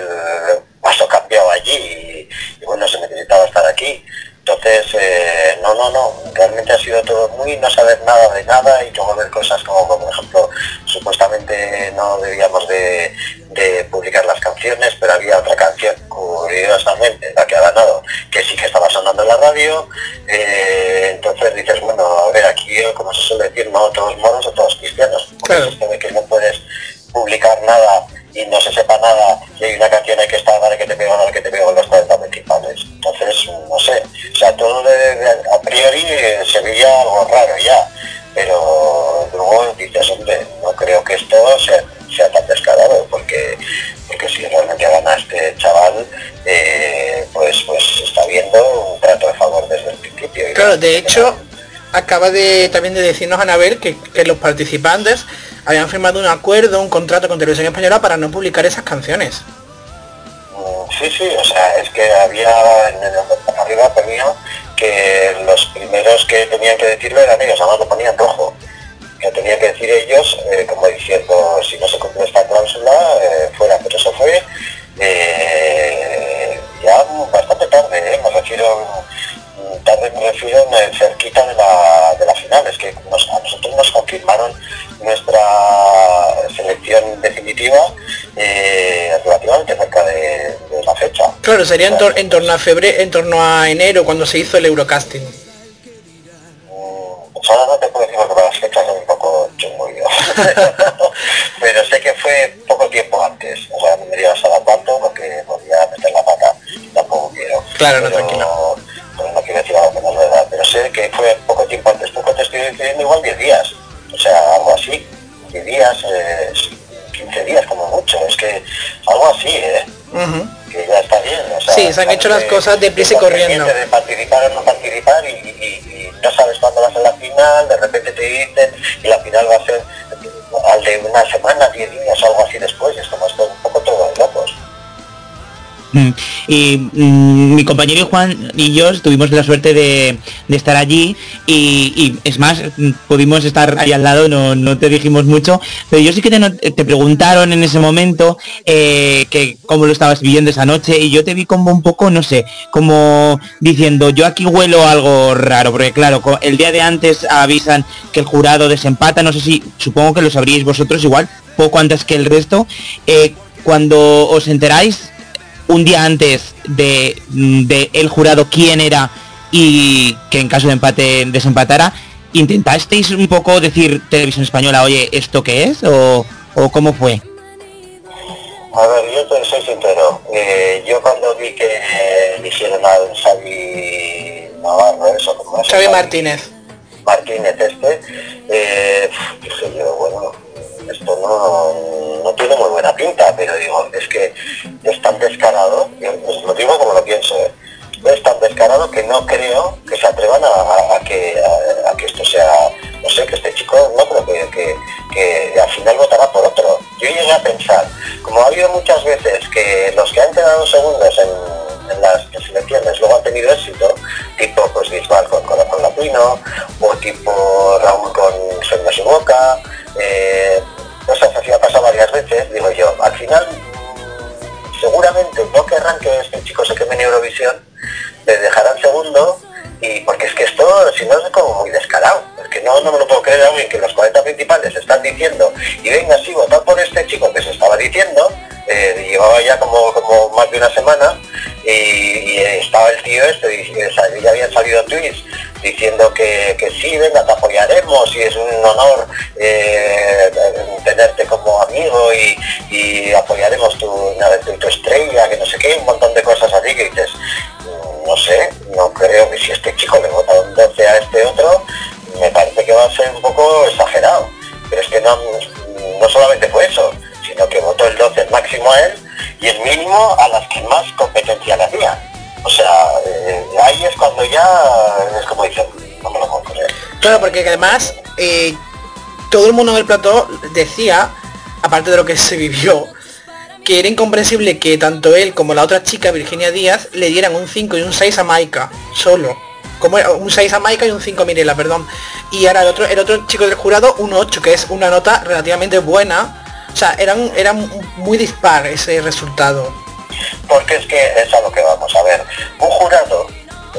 paso cambiado allí y, y bueno se necesitaba estar aquí entonces eh, no no no realmente ha sido todo muy no saber nada de nada y luego ver cosas como por ejemplo supuestamente no debíamos de, de publicar las canciones canciones, pero había otra canción, curiosamente, la que ha ganado, que sí que estaba sonando en la radio. Eh, entonces dices, bueno, a ver, aquí, como se suele decir, no todos moros o todos cristianos. Porque Claro. esto de que no puedes publicar nada y no se sepa nada y hay una canción ahí que está dale que te pego, que te pego en los 40 principales. Entonces, no sé, o sea, todo de- de- a priori eh, se veía algo raro ya, pero luego dices, hombre, no creo que esto sea, sea tan descarado, porque porque si realmente gana este chaval, eh, pues pues está viendo un trato de favor desde el principio. Claro, de hecho, acaba de también de decirnos Anabel que, que los participantes habían firmado un acuerdo, un contrato con Televisión Española para no publicar esas canciones. Sí, sí, o sea, es que había en el arriba ponía que los primeros que tenían que decirlo eran ellos, además lo ponían rojo. Que tenían que decir ellos, eh, como diciendo, si no se cumple esta cláusula, eh, fuera, pero eso fue eh, ya bastante tarde, ¿eh? me refiero, mm, tarde me refiero eh, cerquita de la, de la final, es que nos- a nosotros nos confirmaron nuestra selección definitiva eh, relativamente cerca de, de la fecha. Claro, sería en, tor- en torno a febrero, en torno a enero cuando se hizo el Eurocasting. Pues ahora no te puedo decir porque las fechas es un poco chungo yo. Pero sé que fue poco tiempo antes. O sea, no me digas a la cuánto porque podría meter la pata. Tampoco quiero. Claro, no, Pero- tranquilo. pero no quiero decir algo que no es verdad. Pero sé que fue poco tiempo antes. Poco te estoy diciendo igual 10 días. Días, eh, 15 días como mucho. Es que algo así, ¿eh? Que ya está bien. o sea, Sí, se han hecho las de- cosas deprisa y corriendo. De participar o no participar y, y- y no sabes cuándo vas a la final, de repente te dicen y la final va a ser al de una semana, 10 días o algo así después. Es como Y mm, mi compañero Juan y yo tuvimos la suerte de, estar allí y, es más, mm, pudimos estar ahí al lado, no, no te dijimos mucho, pero yo sí que te, preguntaron en ese momento eh, que cómo lo estabas viviendo esa noche y yo te vi como un poco, no sé, como diciendo, yo aquí huelo algo raro, porque claro, el día de antes avisan que el jurado desempata, no sé si, supongo que lo sabríais vosotros igual, poco antes que el resto, eh, cuando os enteráis, un día antes de, de el jurado quién era y que en caso de empate desempatara, ¿intentasteis un poco decir televisión española, oye, ¿esto qué es? ¿O, o cómo fue? A ver, yo te soy sincero. eh, yo cuando vi que eligieron al Xavi Navarro, eso como es. Xavi Martínez. Martínez este, eh, dije yo, bueno, esto no, no tiene muy buena pinta, pero digo, es que es tan descarado, y os lo digo como lo pienso, ¿eh? es tan descarado que no creo que se atrevan a, que, a, que esto sea, no sé, que este chico no creo que, que- al final votará por otro. Yo llegué a pensar, como ha habido muchas veces que los que han quedado segundos en, las selecciones luego han tenido éxito, tipo pues Bisbal con Corazón Latino, o tipo Raúl con Sueño su boca, eh, cosas así ha pasado varias veces, digo yo, al final seguramente no querrán que este chico se queme en Eurovisión, le dejarán segundo y porque es que esto si no es como muy descarado es que no, no me lo puedo creer alguien que los 40 principales están diciendo y venga sí votar por este chico que se estaba diciendo eh, llevaba ya como, más de una semana y, estaba el tío este y, sal- ya habían salido tweets diciendo que, que sí, venga, te apoyaremos y es un honor eh, tenerte como amigo y, apoyaremos tu estrella, que no sé qué, un montón de cosas así que dices, mm, no sé, no creo que si este chico le vota un 12 a este otro, me parece que va a ser un poco exagerado. Pero es que no, no solamente fue eso, 12 máximo a él y el mínimo a las que más competencia le hacía. O sea, eh, ahí es cuando ya es como dicen, no me lo puedo. Claro, porque además eh, todo el mundo del plató decía, aparte de lo que se vivió, que era incomprensible que tanto él como la otra chica, Virginia Díaz, le dieran un 5 y un 6 a Maika, solo. Como un 6 a Maika y un 5 a Mirela, perdón. Y ahora el otro, el otro chico del jurado, un 8, que es una nota relativamente buena. O sea, eran, era muy dispar ese resultado. Porque es que es a lo que vamos a ver. Un jurado,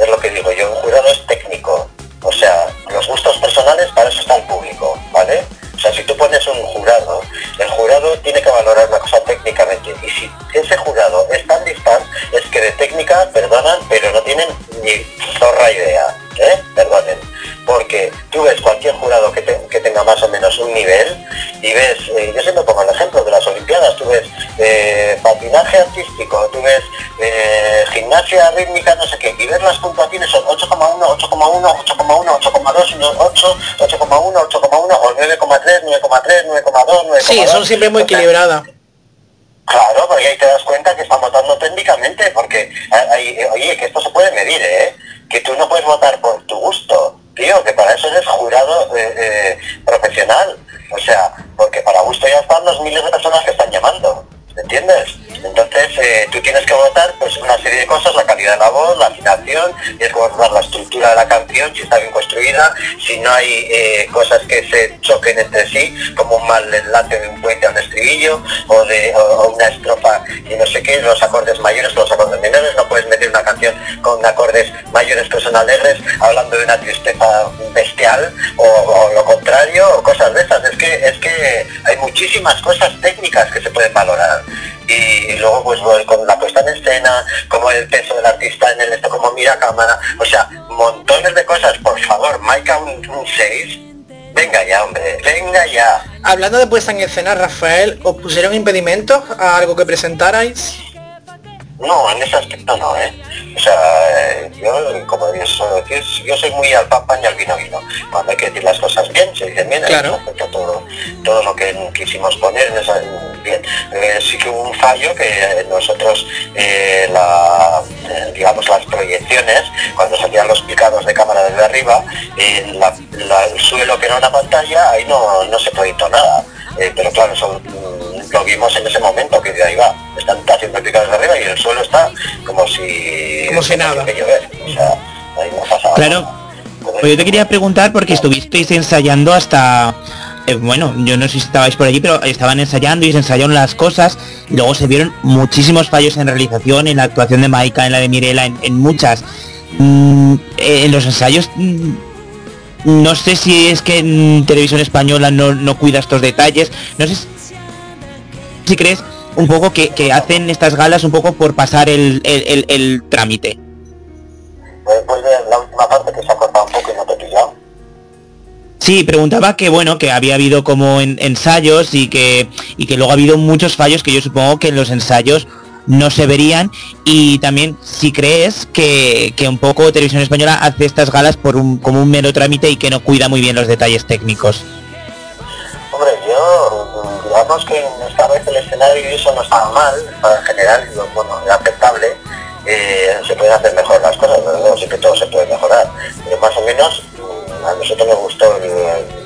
es lo que digo yo, un jurado es técnico. O sea, los gustos personales para eso está el público, ¿vale? O sea, si tú pones un jurado, el jurado tiene que valorar la cosa técnicamente. Y si ese jurado es tan dispar, es que de técnica, perdonan, pero no tienen ni zorra idea. ¿eh? perdonen, porque tú ves cualquier jurado que, te, que tenga más o menos un nivel y ves, eh, yo siempre pongo el ejemplo de las Olimpiadas, tú ves eh, patinaje artístico, tú ves eh, gimnasia rítmica, no sé qué, y ves las puntuaciones son 8,1, 8,1, 8,1, 8,2, 8, 8,1, 8,1 o 9,3, 9,3, 9,2, 9,2. Sí, son siempre muy equilibrada. O sea, Claro, porque ahí te das cuenta que están votando técnicamente, porque hay- oye, que esto se puede medir, ¿eh? Que tú no puedes votar por tu gusto, tío, que para eso eres jurado eh, eh, profesional. O sea, porque para gusto ya están los miles de personas que están llamando, ¿entiendes? Entonces eh, tú tienes que votar pues una serie de cosas, la calidad de la voz, la afinación, tienes que votar la estructura de la canción, si está bien construida, si no hay eh, cosas que se choquen entre sí, como un mal enlace de un puente a un estribillo, o de una estrofa y no sé qué, los acordes mayores los acordes menores, no puedes meter una canción con acordes mayores que son alegres, hablando de una tristeza bestial, o, o lo contrario, o cosas de esas. Es que, es que hay muchísimas cosas técnicas que se pueden valorar. Y, luego pues con la puesta en escena, como el peso del artista en el esto, como mira cámara, o sea, montones de cosas, por favor, Maika un 6, venga ya hombre, venga ya. Hablando de puesta en escena, Rafael, ¿os pusieron impedimentos a algo que presentarais? No, en ese aspecto no, ¿eh? O sea, eh, yo, como decir, yo soy muy al papa y al vino vino. Cuando hay que decir las cosas bien, se dicen bien, en Claro. todo, todo lo que quisimos poner, en esa- bien. Eh, sí que hubo un fallo que eh, nosotros, eh, la, eh, digamos, las proyecciones, cuando salían los picados de cámara desde arriba, la- la- el suelo que era una pantalla, ahí no, no se proyectó nada. Pero claro, eso mm, lo vimos en ese momento, que de ahí va, están haciendo picados de arriba y el suelo está como si... Como si nada. que llover. O sea, ahí no pasaba Claro. Pues yo te quería preguntar porque estuvisteis ensayando hasta eh, bueno, yo no sé si estabais por allí, pero estaban ensayando y se ensayaron las cosas y luego se vieron muchísimos fallos en realización, en la actuación de Maika, en la de Mirela, en, en muchas. Mm, eh, en los ensayos mm, no sé si es que en televisión española no, no cuida estos detalles, no sé si crees un poco que, que hacen estas galas un poco por pasar el, el- el- el trámite. Pues, pues de la última parte que se ha cortado un poco y no te he pillado. Sí, preguntaba que bueno, que había habido como en- ensayos y que, y que luego ha habido muchos fallos que yo supongo que en los ensayos no se verían y también si crees que, que un poco Televisión Española hace estas galas por un, como un mero trámite y que no cuida muy bien los detalles técnicos. Digamos que esta vez el escenario y eso no estaba mal, en general, bueno, aceptable, eh, se pueden hacer mejor las cosas, luego sí que todo se puede mejorar. Pero más o menos, mm, a nosotros nos gustó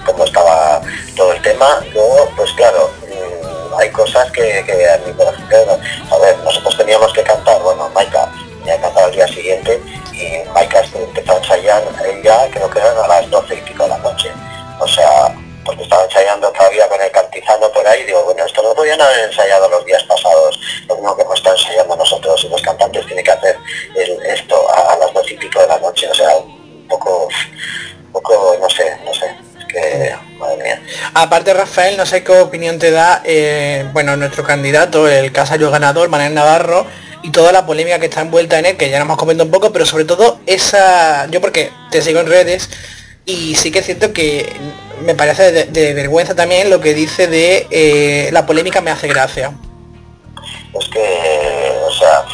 cómo estaba todo el tema, luego, pues claro, mm, hay cosas que, que a por ejemplo, a ver, nosotros teníamos que cantar, bueno, Maika tenía que cantar al día siguiente, y Maika empezó a ensayar, ella creo que eran a las 12 y pico de la noche. O sea, porque estaba ensayando todavía con el cantizano por ahí, digo, bueno, esto no podían haber ensayado los días pasados, lo mismo que hemos estado ensayando nosotros y los cantantes tienen que hacer esto a, las dos y pico de la noche, o sea, un poco, poco, no sé, no sé, es que, madre mía. Aparte, Rafael, no sé qué opinión te da, eh, bueno, nuestro candidato, el casallo ganador, Manuel Navarro, y toda la polémica que está envuelta en él, que ya nos hemos comentado un poco, pero sobre todo esa, yo porque te sigo en redes, y sí que es cierto que me parece de, vergüenza también lo que dice de eh, la polémica me hace gracia. es que, o sea,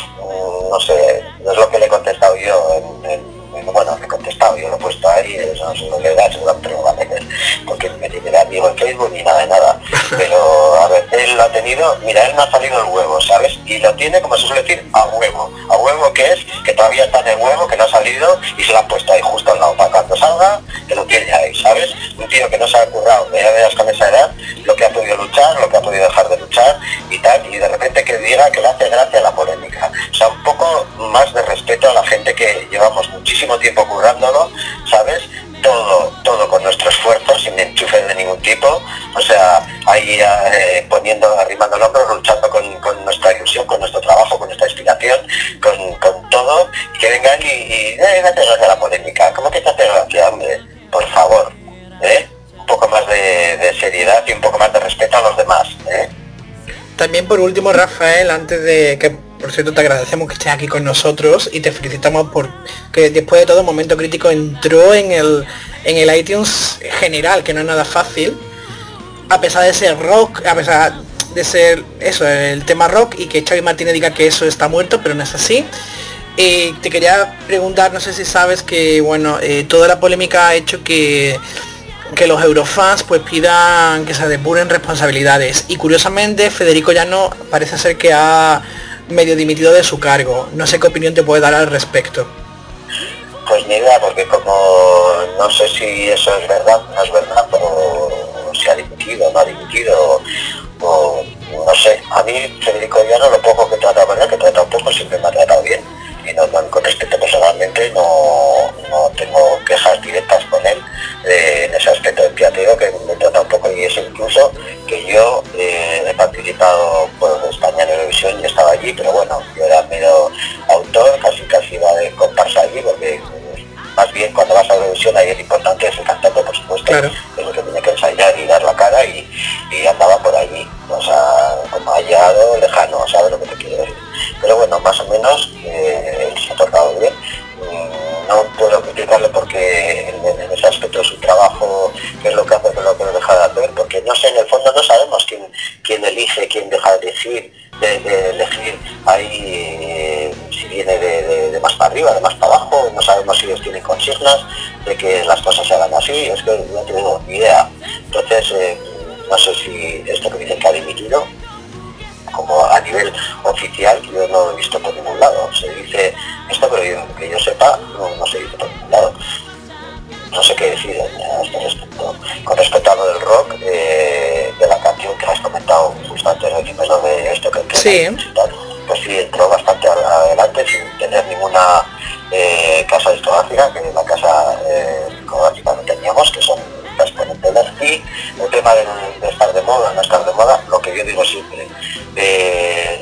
no sé, no es lo que le he contestado yo, en- en- en- bueno, contestado, yo lo he puesto ahí, eso no sé lo que da, seguramente lo va a leer, porque me tiene amigo en Facebook ni nada de nada, pero a ver, él lo ha tenido, mira, él no ha salido el huevo, ¿sabes? Y lo tiene, como se suele decir, a huevo, a huevo que es, que todavía está en el huevo, que no ha salido, y se lo han puesto ahí justo al lado, para cuando salga, que lo tiene ahí, ¿sabes? Un tío que no se ha currado, ya veas con esa edad, lo que ha podido luchar, lo que ha podido dejar de luchar y tal, y de repente que diga que le hace gracia la polémica. O sea, un poco más de respeto a la gente que llevamos muchísimo tiempo currándolo, ¿sabes? Todo, todo con nuestro esfuerzo, sin enchufe de ningún tipo, o sea, ahí eh, poniendo, arrimando el hombro, luchando con, con nuestra ilusión, con nuestro trabajo, con nuestra inspiración, con, con todo, que vengan y, y eh, la polémica. ¿Cómo que te hace gracia, hombre? Por favor, ¿eh? Un poco más de, de seriedad y un poco más de respeto a los demás, ¿eh? También por último, Rafael, antes de que por cierto te agradecemos que estés aquí con nosotros y te felicitamos por que después de todo momento crítico entró en el en el iTunes general, que no es nada fácil, a pesar de ser rock, a pesar de ser eso, el tema rock y que Xavi Martínez diga que eso está muerto, pero no es así. Te quería preguntar, no sé si sabes que bueno, eh, toda la polémica ha hecho que que los eurofans pues pidan que se depuren responsabilidades y curiosamente Federico Llano parece ser que ha medio dimitido de su cargo. No sé qué opinión te puede dar al respecto. Pues ni idea, porque como no sé si eso es verdad, no es verdad, pero si ha dimitido, no ha dimitido, o no sé. A mí Federico Llano lo poco que trata él, que trata un poco, siempre me ha tratado bien. Y no, no, con personalmente no, no tengo quejas directas con él eh, en ese aspecto del teatro que me trata un poco y es incluso que yo eh, he participado por España en Eurovisión y estaba allí, pero bueno, yo era mero autor, casi casi iba de comparsa allí porque más bien cuando vas a Eurovisión ahí es importante es el cantante por supuesto, Claro. es lo que tiene que ensayar y dar la cara y, y andaba por allí, o sea, como hallado, lejano, ¿sabes lo que te quiero decir? Pero bueno, más o menos eh, se ha tocado bien. No puedo criticarle porque en, en ese aspecto de su trabajo, qué es lo que hace, qué es lo que deja de hacer, porque no sé, en el fondo no sabemos quién, quién elige, quién deja de elegir, de, elegir ahí eh, si viene de más para arriba, de más para abajo, no sabemos si ellos tienen consignas de que las cosas se hagan así, es que no tengo ni idea. Entonces, eh, no sé si esto que dicen que ha dimitido, como a nivel oficial, que yo no he visto por ningún lado. Se dice esto, pero yo- que yo sepa, no, no se dice por ningún lado. No sé qué decir a este respecto. Con respecto a lo del rock, eh, de la canción que has comentado justo antes que me lo de esto que que- Sí. tal, pues sí, entró bastante adelante sin tener ninguna eh, casa discográfica, que la casa eh, discográfica no teníamos, que son las ponentelas, y el tema de, estar de moda, no estar de moda, lo que yo digo siempre,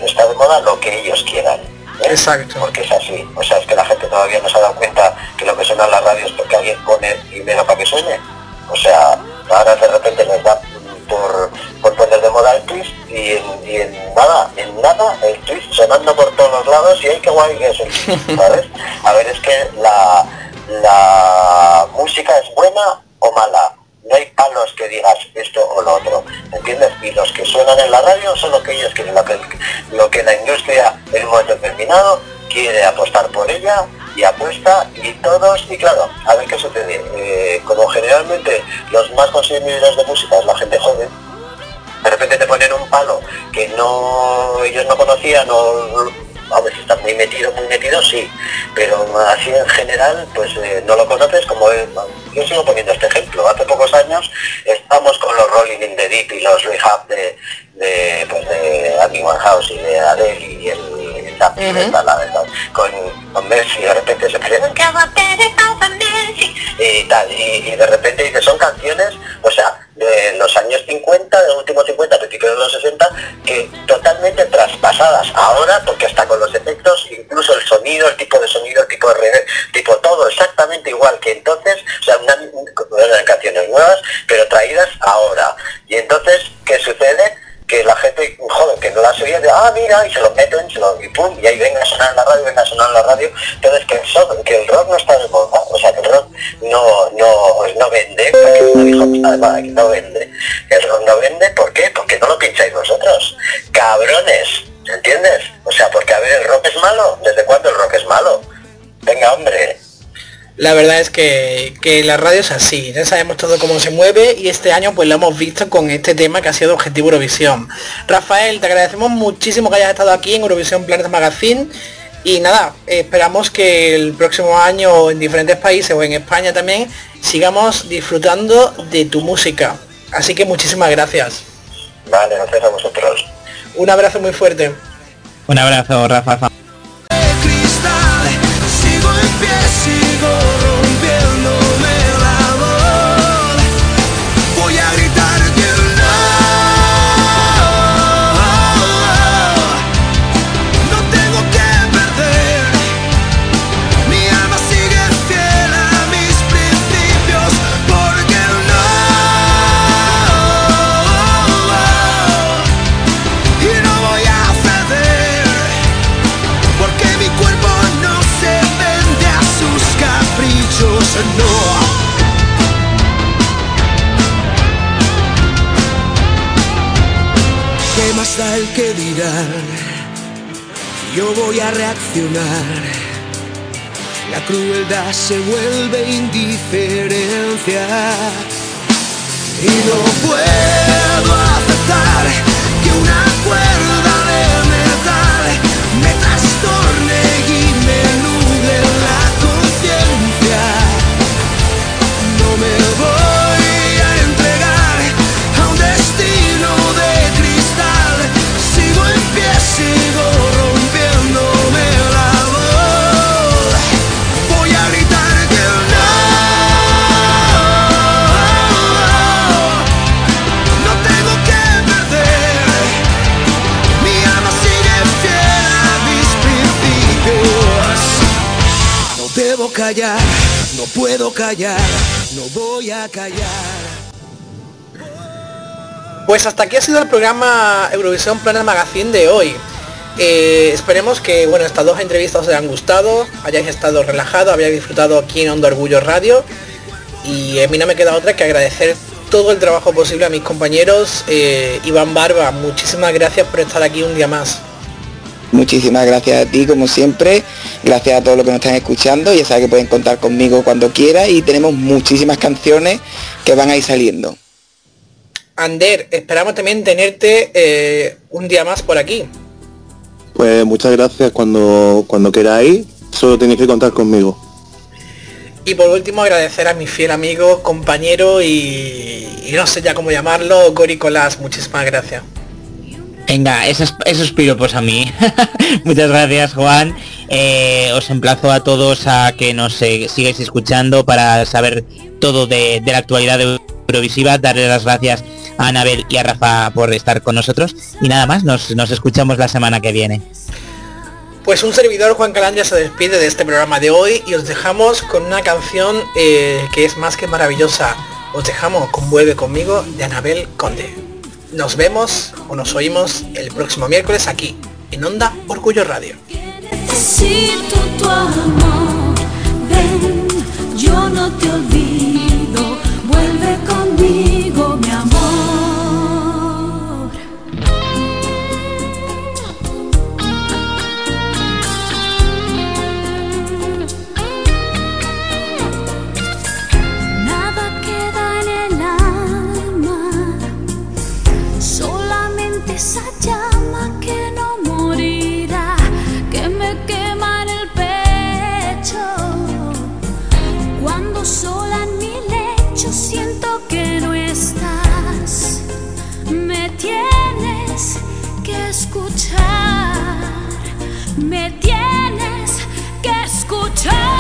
estar de moda lo que ellos quieran. ¿eh? Exacto. Porque es así, o sea, es que la gente todavía no se ha dado cuenta que lo que suena en las radios porque alguien pone dinero para que suene. O sea, ahora de repente les da por, por poner de moda el twist y en, y en nada, en nada, el twist sonando por todos los lados y ¡ay, qué guay que es el twist! ¿sabes? A ver, es que la, la música es buena o mala. No hay palos que digas esto o lo otro, ¿entiendes? Y los que suenan en la radio son lo que ellos quieren, lo que, lo que la industria en un momento determinado quiere apostar por ella y apuesta y todos, y claro, a ver qué sucede. Eh, como generalmente los más consumidores de música es la gente joven, de repente te ponen un palo que no ellos no conocían o a veces estás muy metido, muy metido, sí, pero así en general, pues eh, no lo conoces como es. Yo sigo poniendo este ejemplo. Hace pocos años estamos con los Rolling in the Deep y los Rehab de, de, pues de Amy Winehouse y de Adele y el, el la- esta, la- la- con, con Messi, de repente se Messi y tal, y, y de repente dice, son canciones, o sea, de los años 50, de los últimos 50, principios de los 60, que totalmente traspasadas ahora, porque hasta con los efectos, incluso el el tipo de sonido, el tipo de reverb, tipo todo exactamente igual que entonces, o sea, una, eran canciones nuevas, pero traídas ahora. Y entonces, ¿qué sucede? que la gente joven que no las oía de ah mira y se lo meten y pum y ahí venga a sonar en la radio venga a sonar en la radio entonces que el, so- que el rock no está de moda o sea que el rock no no no vende porque no dijo que no vende el rock no vende ¿por qué? porque no lo pincháis vosotros cabrones ¿entiendes? La verdad es que, que la radio es así, ya sabemos todo cómo se mueve y este año pues lo hemos visto con este tema que ha sido Objetivo Eurovisión. Rafael, te agradecemos muchísimo que hayas estado aquí en Eurovisión Planet Magazine y nada, esperamos que el próximo año en diferentes países o en España también sigamos disfrutando de tu música. Así que muchísimas gracias. vale, gracias a vosotros Un abrazo muy fuerte. Un abrazo, Rafa. Sigo Yo voy a reaccionar. La crueldad se vuelve indiferencia. Y no puedo aceptar no puedo callar, no voy a callar. Pues hasta aquí ha sido el programa Eurovisión Planet Magazine de hoy. Eh, esperemos que bueno estas dos entrevistas os hayan gustado, hayáis estado relajados, habéis disfrutado aquí en Onda Orgullo Radio. Y a mí no me queda otra que agradecer todo el trabajo posible a mis compañeros. Eh, Iván Barba, muchísimas gracias por estar aquí un día más. Muchísimas gracias a ti, como siempre. Gracias a todos los que nos están escuchando. Ya saben que pueden contar conmigo cuando quiera y tenemos muchísimas canciones que van a ir saliendo. Ander, esperamos también tenerte eh, un día más por aquí. Pues muchas gracias cuando, cuando queráis, solo tenéis que contar conmigo. Y por último agradecer a mi fiel amigo, compañero y, y no sé ya cómo llamarlo, Gori Colas. Muchísimas gracias. Venga, esos, esos piropos a mí. Muchas gracias, Juan. Eh, os emplazo a todos a que nos sigáis escuchando para saber todo de, la actualidad Eurovisiva. Darle las gracias a Anabel y a Rafa por estar con nosotros. Y nada más, nos, nos escuchamos la semana que viene. Pues un servidor, Juan Calandia, se despide de este programa de hoy y os dejamos con una canción eh, que es más que maravillosa. Os dejamos con Vuelve conmigo de Anabel Conde. Nos vemos o nos oímos el próximo miércoles aquí, en Onda Orgullo Radio. escuchar, me tienes que escuchar.